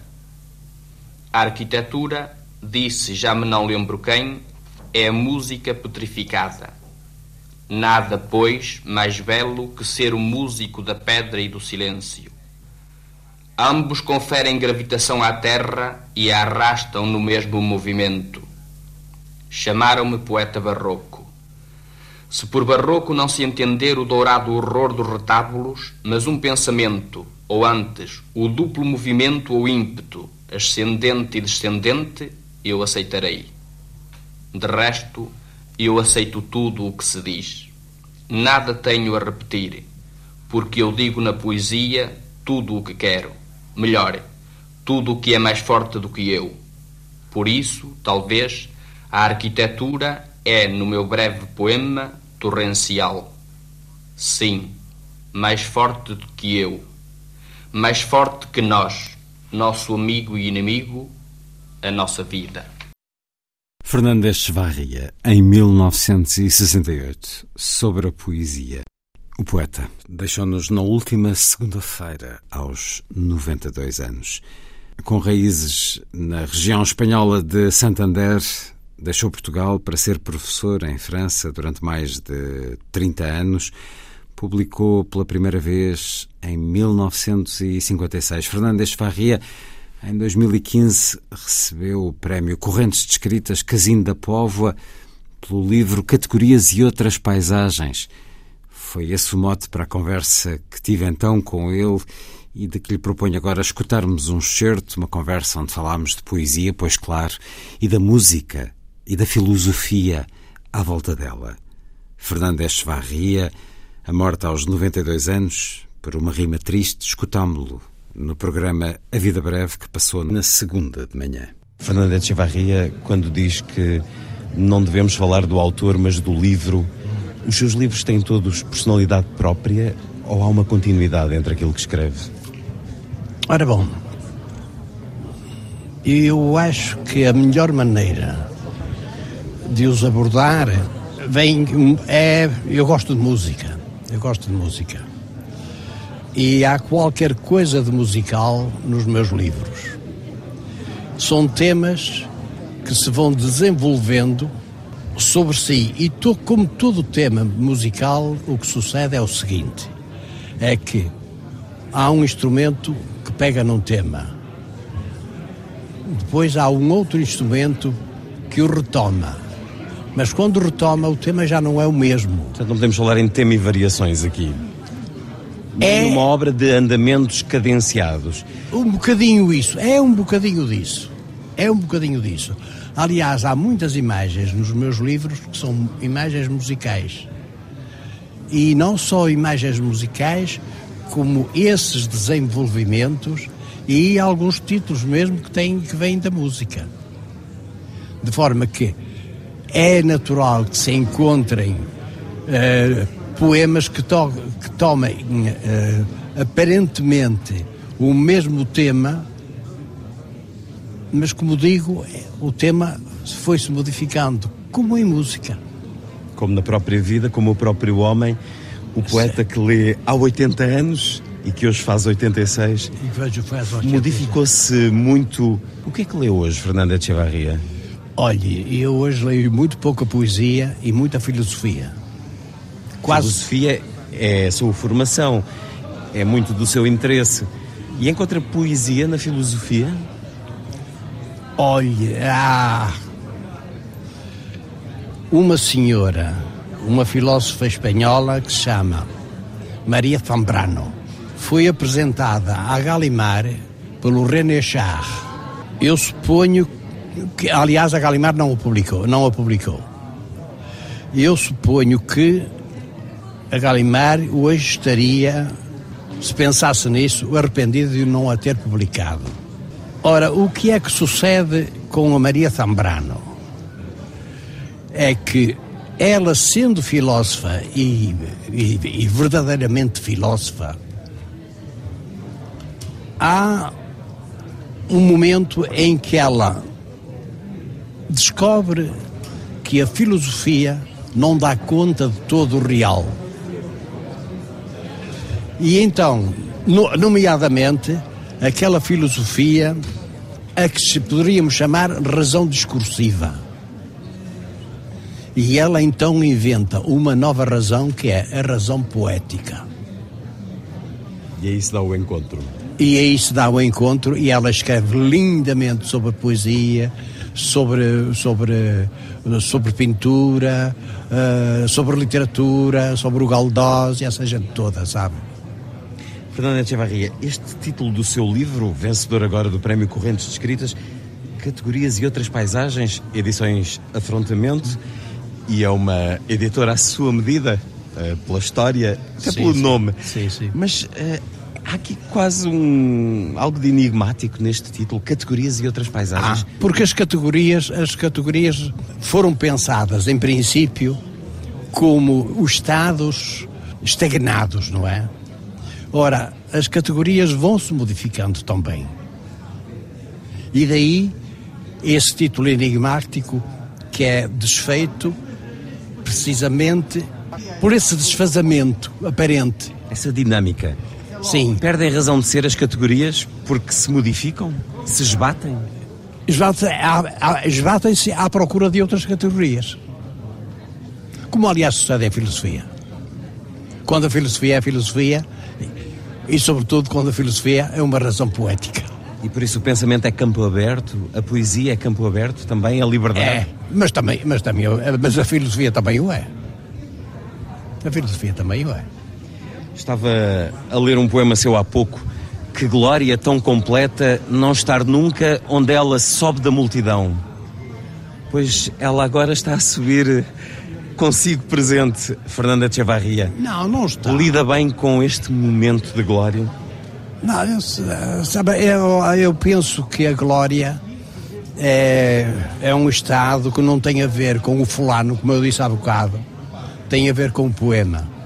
A arquitetura, disse já me não lembro quem, é a música petrificada. Nada, pois, mais belo que ser o músico da pedra e do silêncio. Ambos conferem gravitação à terra e a arrastam no mesmo movimento. Chamaram-me poeta barroco. Se por barroco não se entender o dourado horror dos retábulos, mas um pensamento, ou antes, o duplo movimento ou ímpeto, ascendente e descendente, eu aceitarei. De resto, eu aceito tudo o que se diz. Nada tenho a repetir, porque eu digo na poesia tudo o que quero. Melhor, tudo o que é mais forte do que eu. Por isso, talvez, a arquitetura é, no meu breve poema, torrencial. Sim, mais forte do que eu, mais forte que nós, nosso amigo e inimigo, a nossa vida. Fernandes Chavarria, em 1968, sobre a poesia. O poeta deixou-nos na última segunda-feira, aos 92 anos. Com raízes na região espanhola de Santander, Deixou Portugal para ser professor em França durante mais de 30 anos. Publicou pela primeira vez em 1956. Fernandes Farria, em 2015, recebeu o prémio Correntes de Escritas Casino da Póvoa pelo livro Categorias e Outras Paisagens. Foi esse o mote para a conversa que tive então com ele e de que lhe proponho agora escutarmos um certo, uma conversa onde falámos de poesia, pois claro, e da música e da filosofia à volta dela. Fernandes Chavarria, a morte aos 92 anos, por uma rima triste, escutámo-lo no programa A Vida Breve que passou na segunda de manhã. Fernandes Chavarria, quando diz que não devemos falar do autor, mas do livro, os seus livros têm todos personalidade própria ou há uma continuidade entre aquilo que escreve? Ora bom, eu acho que a melhor maneira de os abordar, vem, é, eu gosto de música, eu gosto de música. E há qualquer coisa de musical nos meus livros. São temas que se vão desenvolvendo sobre si. E to, como todo tema musical, o que sucede é o seguinte: é que há um instrumento que pega num tema. Depois há um outro instrumento que o retoma mas quando retoma, o tema já não é o mesmo. Portanto, não podemos falar em tema e variações aqui. É uma obra de andamentos cadenciados. Um bocadinho isso, é um bocadinho disso. É um bocadinho disso. Aliás, há muitas imagens nos meus livros que são imagens musicais. E não só imagens musicais, como esses desenvolvimentos e alguns títulos mesmo que têm que vêm da música. De forma que é natural que se encontrem uh, poemas que, to que tomem uh, aparentemente o mesmo tema, mas como digo, o tema foi-se modificando, como em música. Como na própria vida, como o próprio homem, o poeta que lê há 80 anos e que hoje faz 86, modificou-se muito. O que é que lê hoje, Fernanda Echevarria? Olhe, eu hoje leio muito pouca poesia e muita filosofia. Quase... Filosofia é a sua formação, é muito do seu interesse. E encontra poesia na filosofia? Olhe, há uma senhora, uma filósofa espanhola que se chama Maria Zambrano. Foi apresentada a Galimar pelo René Char. Eu suponho que, aliás, a Galimar não publicou, não a publicou. eu suponho que a Galimar hoje estaria, se pensasse nisso, arrependido de não a ter publicado. Ora, o que é que sucede com a Maria Zambrano? É que ela, sendo filósofa e, e, e verdadeiramente filósofa, há um momento em que ela descobre que a filosofia não dá conta de todo o real. E então, nomeadamente, aquela filosofia a que se poderíamos chamar razão discursiva. E ela então inventa uma nova razão que é a razão poética. E aí se dá o encontro. E aí se dá o encontro e ela escreve lindamente sobre poesia, sobre, sobre, sobre pintura, uh, sobre literatura, sobre o Galdós e essa gente toda, sabe? Fernanda Echevarria, este título do seu livro, vencedor agora do Prémio Correntes de Escritas, Categorias e Outras Paisagens, edições Afrontamento, e é uma editora à sua medida, uh, pela história, até sim, pelo sim. nome. Sim, sim. Mas uh, há aqui quase um algo de enigmático neste título, Categorias e Outras Paisagens. Ah, porque as categorias, as categorias foram pensadas, em princípio, como os estados estagnados, não é? Ora, as categorias vão se modificando também. E daí esse título enigmático que é desfeito precisamente por esse desfazamento aparente. Essa dinâmica. Sim. Perdem razão de ser as categorias porque se modificam? Se esbatem? Esbatem-se à procura de outras categorias. Como aliás sucede em filosofia. Quando a filosofia é filosofia, e sobretudo quando a filosofia é uma razão poética. E por isso o pensamento é campo aberto, a poesia é campo aberto, também a liberdade. É, mas também, mas também, mas a filosofia também o é. A filosofia também o é. Estava a ler um poema seu há pouco. Que glória tão completa não estar nunca onde ela sobe da multidão. Pois ela agora está a subir consigo presente, Fernanda Echevarria. Não, não está. Lida bem com este momento de glória? Não, eu, sabe, eu, eu penso que a glória é, é um estado que não tem a ver com o fulano, como eu disse há bocado, tem a ver com o poema.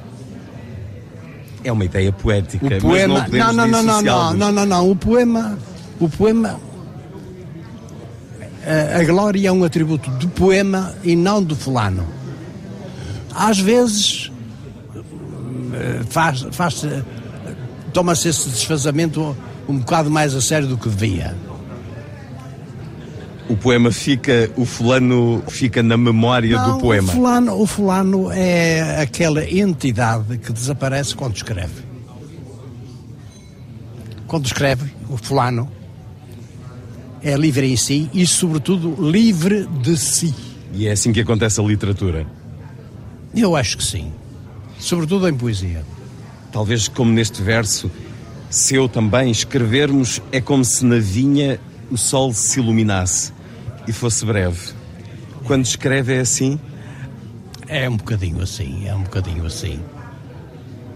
É uma ideia poética, o poema, não não, não, não, não, não, não, não, o poema, o poema, a, a glória é um atributo do poema e não do fulano. Às vezes faz, faz toma-se esse desfazamento um bocado mais a sério do que devia. O poema fica, o fulano fica na memória Não, do poema. O fulano, o fulano é aquela entidade que desaparece quando escreve. Quando escreve, o fulano é livre em si e, sobretudo, livre de si. E é assim que acontece a literatura. Eu acho que sim. Sobretudo em poesia. Talvez como neste verso seu também, escrevermos é como se na vinha o sol se iluminasse e fosse breve. Quando escreve é assim? É um bocadinho assim, é um bocadinho assim.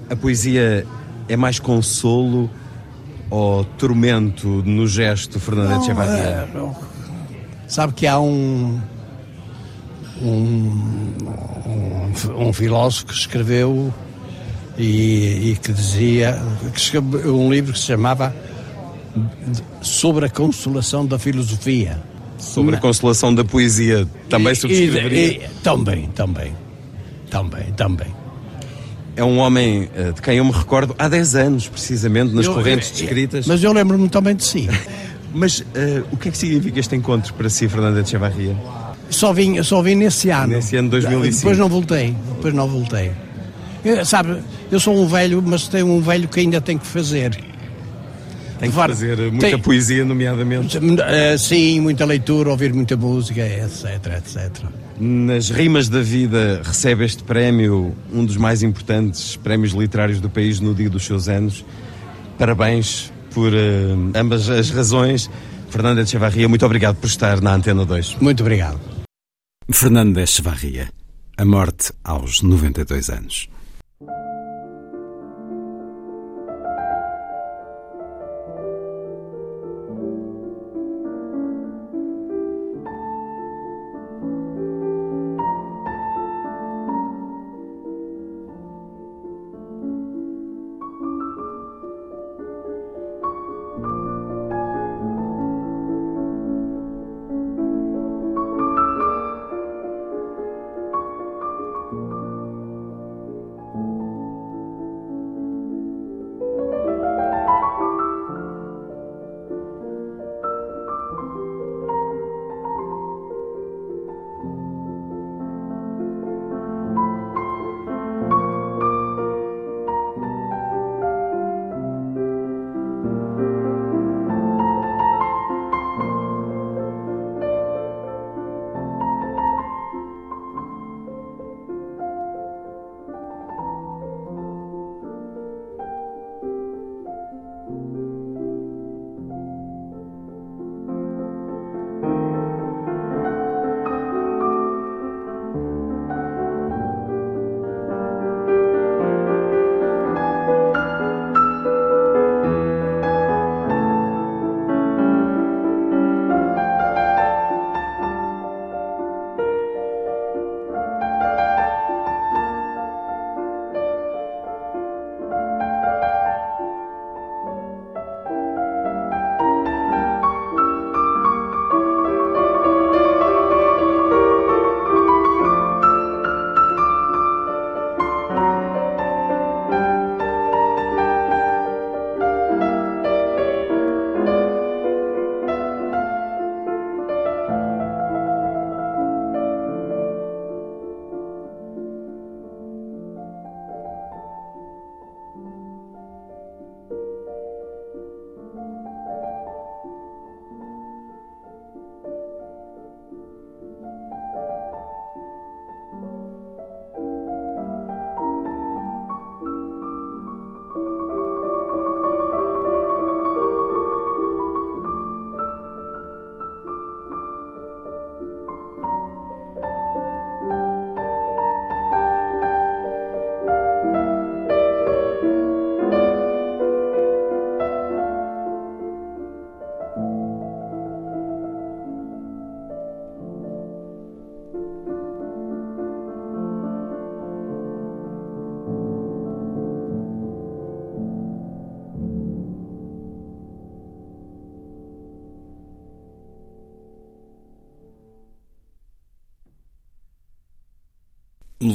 A poesia é mais consolo ou tormento no gesto, Fernando Echevarria? É, sabe que há um um, um, um filósofo que escreveu e, e, que dizia que escreveu um livro que se chamava Sobre a Consolação da Filosofia. Sobre a consolação da poesia, também subscreveria? E, e, também, também, também, também. É um homem uh, de quem eu me recordo há 10 anos, precisamente, nas eu, correntes descritas. Mas eu lembro-me também de si. mas uh, o que é que significa este encontro para si, Fernanda de Chavarria? Só vim, só vim nesse ano. Nesse ano 2005. Depois não voltei, depois não voltei. Eu, sabe, eu sou um velho, mas tenho um velho que ainda tem que fazer. Tem que fazer muita tem, poesia, nomeadamente. Uh, sim, muita leitura, ouvir muita música, etc, etc. Nas Rimas da Vida recebe este prémio, um dos mais importantes prémios literários do país no dia dos seus anos. Parabéns por uh, ambas as razões. Fernanda Echevarria, muito obrigado por estar na Antena 2. Muito obrigado. Fernanda Echevarria, A morte aos 92 anos.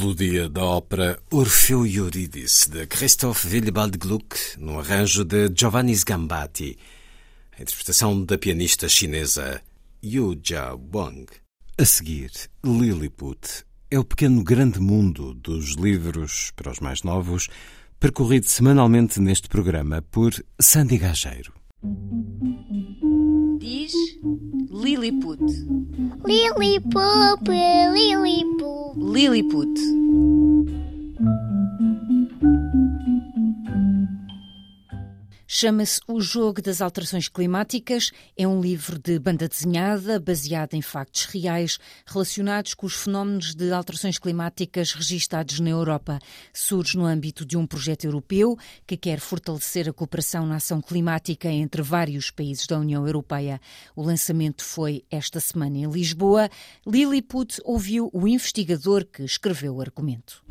Melodia da ópera Orfeu e Eurídice, de Christoph Willibald Gluck, no arranjo de Giovanni Sgambati, a interpretação da pianista chinesa Yu Jia Wang. A seguir, Lilliput é o pequeno grande mundo dos livros para os mais novos, percorrido semanalmente neste programa por Sandy Gageiro. Diz Lilliput. Lilliput, Lilliput. Lilliput. Chama-se O Jogo das Alterações Climáticas. É um livro de banda desenhada baseado em factos reais relacionados com os fenómenos de alterações climáticas registados na Europa. Surge no âmbito de um projeto europeu que quer fortalecer a cooperação na ação climática entre vários países da União Europeia. O lançamento foi esta semana em Lisboa. Lilliput ouviu o investigador que escreveu o argumento.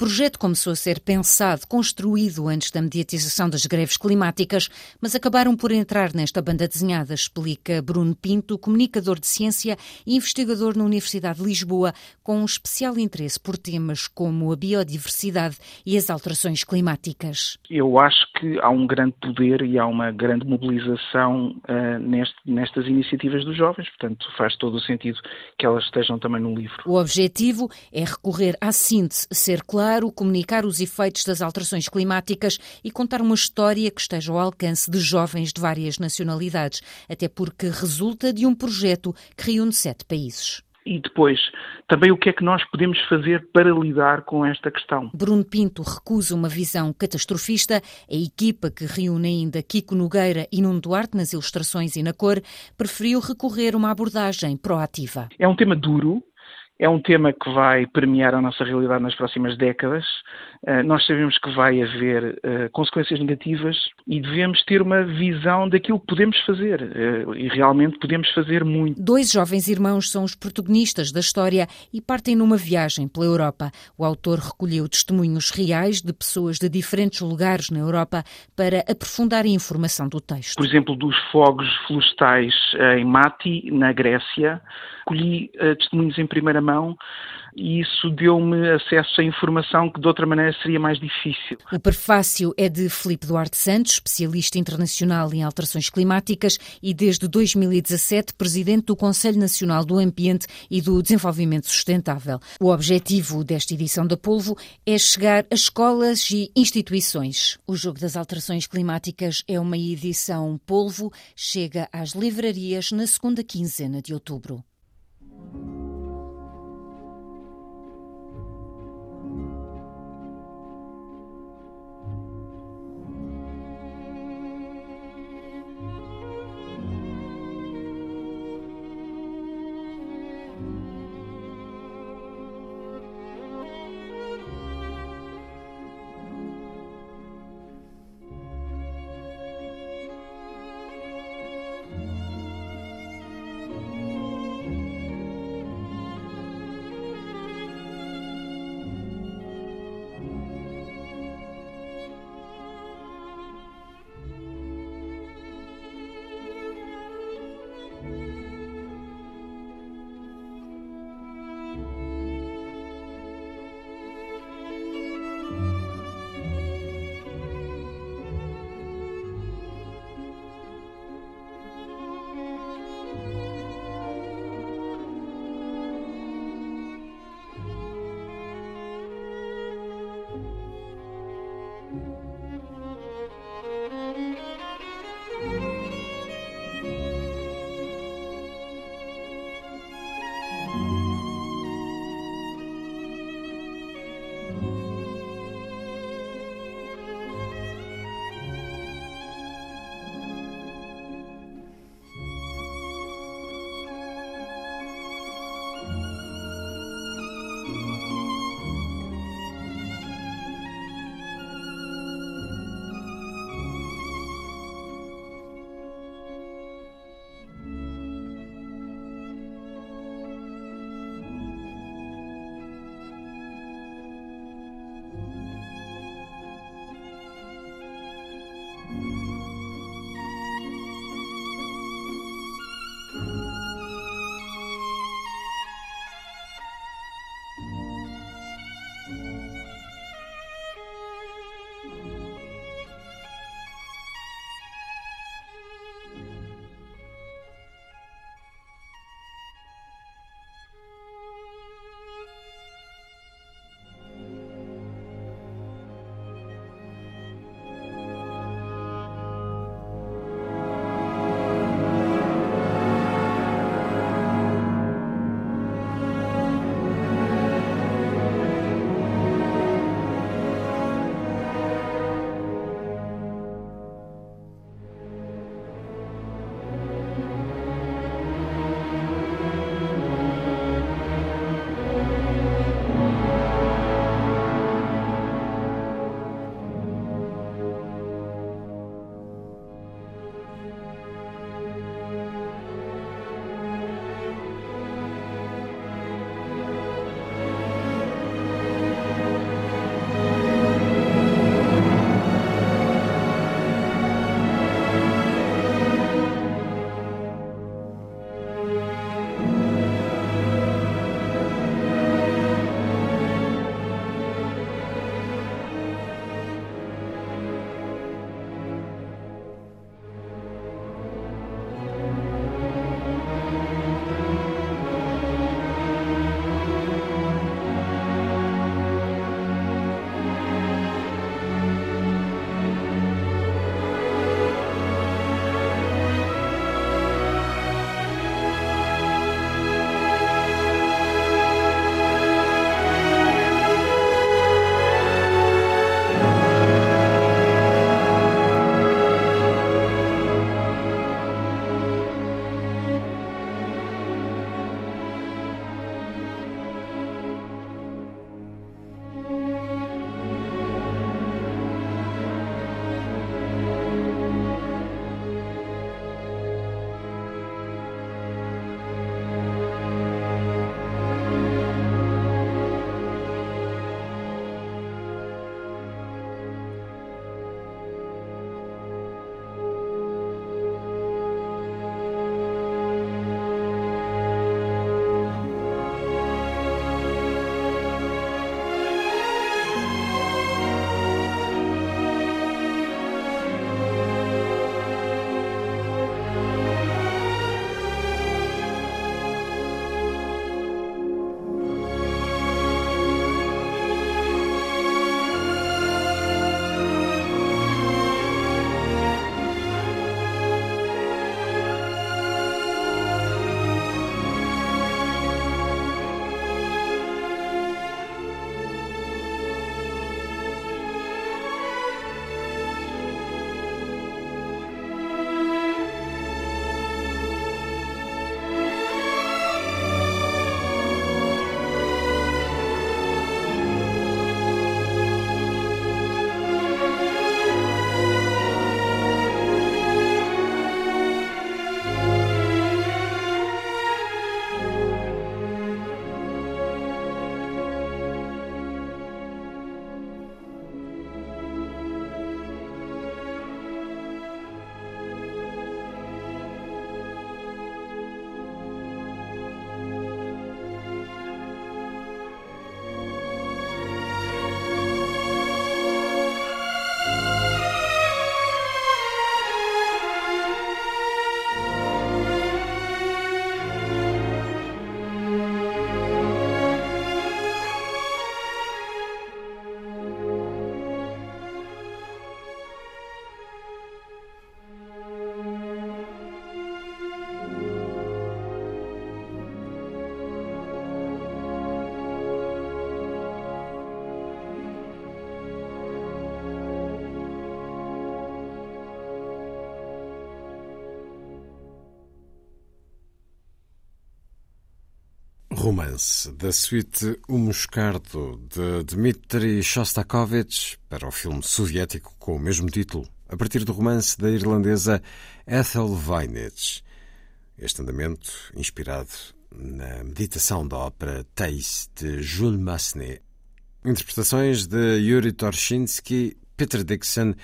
Projeto começou a ser pensado, construído antes da mediatização das greves climáticas, mas acabaram por entrar nesta banda desenhada, explica Bruno Pinto, comunicador de ciência e investigador na Universidade de Lisboa, com um especial interesse por temas como a biodiversidade e as alterações climáticas. Eu acho que há um grande poder e há uma grande mobilização uh, neste, nestas iniciativas dos jovens, portanto faz todo o sentido que elas estejam também no livro. O objetivo é recorrer à síntese, ser claro claro, comunicar os efeitos das alterações climáticas e contar uma história que esteja ao alcance de jovens de várias nacionalidades, até porque resulta de um projeto que reúne sete países. e depois também o que é que nós podemos fazer para lidar com esta questão. Bruno Pinto recusa uma visão catastrofista. A equipa que reúne ainda Kiko Nogueira e Nuno Duarte nas ilustrações e na cor preferiu recorrer a uma abordagem proativa. É um tema duro, é um tema que vai permear a nossa realidade nas próximas décadas. Uh, nós sabemos que vai haver uh, consequências negativas e devemos ter uma visão daquilo que podemos fazer. Uh, e realmente podemos fazer muito. Dois jovens irmãos são os protagonistas da história e partem numa viagem pela Europa. O autor recolheu testemunhos reais de pessoas de diferentes lugares na Europa para aprofundar a informação do texto. Por exemplo, dos fogos florestais em Mati, na Grécia colhi testemunhos em primeira mão e isso deu-me acesso a informação que de outra maneira seria mais difícil. O prefácio é de Filipe Duarte Santos, especialista internacional em alterações climáticas e desde 2017 presidente do Conselho Nacional do Ambiente e do Desenvolvimento Sustentável. O objetivo desta edição da Polvo é chegar a escolas e instituições. O Jogo das Alterações Climáticas é uma edição Polvo, chega às livrarias na segunda quinzena de outubro. Romance, da suite O Moscardo, de Dmitri Shostakovich, para o filme soviético com o mesmo título, a partir do romance da irlandesa Ethel Weinitz. Este andamento, inspirado na meditação da ópera Thais, de Jules Massenet. Interpretações de Yuri Torshinsky, Peter Dixon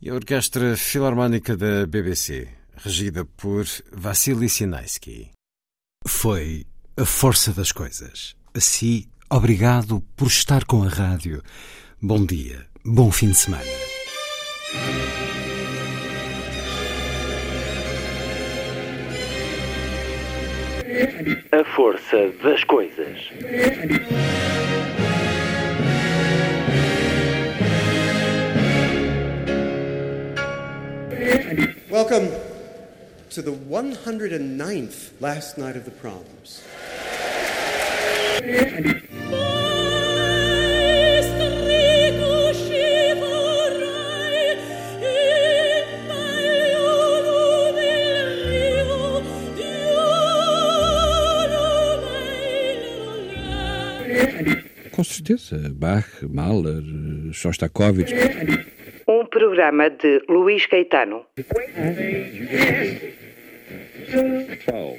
e a Orquestra Filarmónica da BBC, regida por Vassily Sinaisky. Foi a força das coisas. Assim, obrigado por estar com a rádio. Bom dia, bom fim de semana. A força das coisas. Welcome to the 109th last night of the proms. Com certeza, Bach, Mahler, Shostakovich. Um programa de Luís Caetano. 12.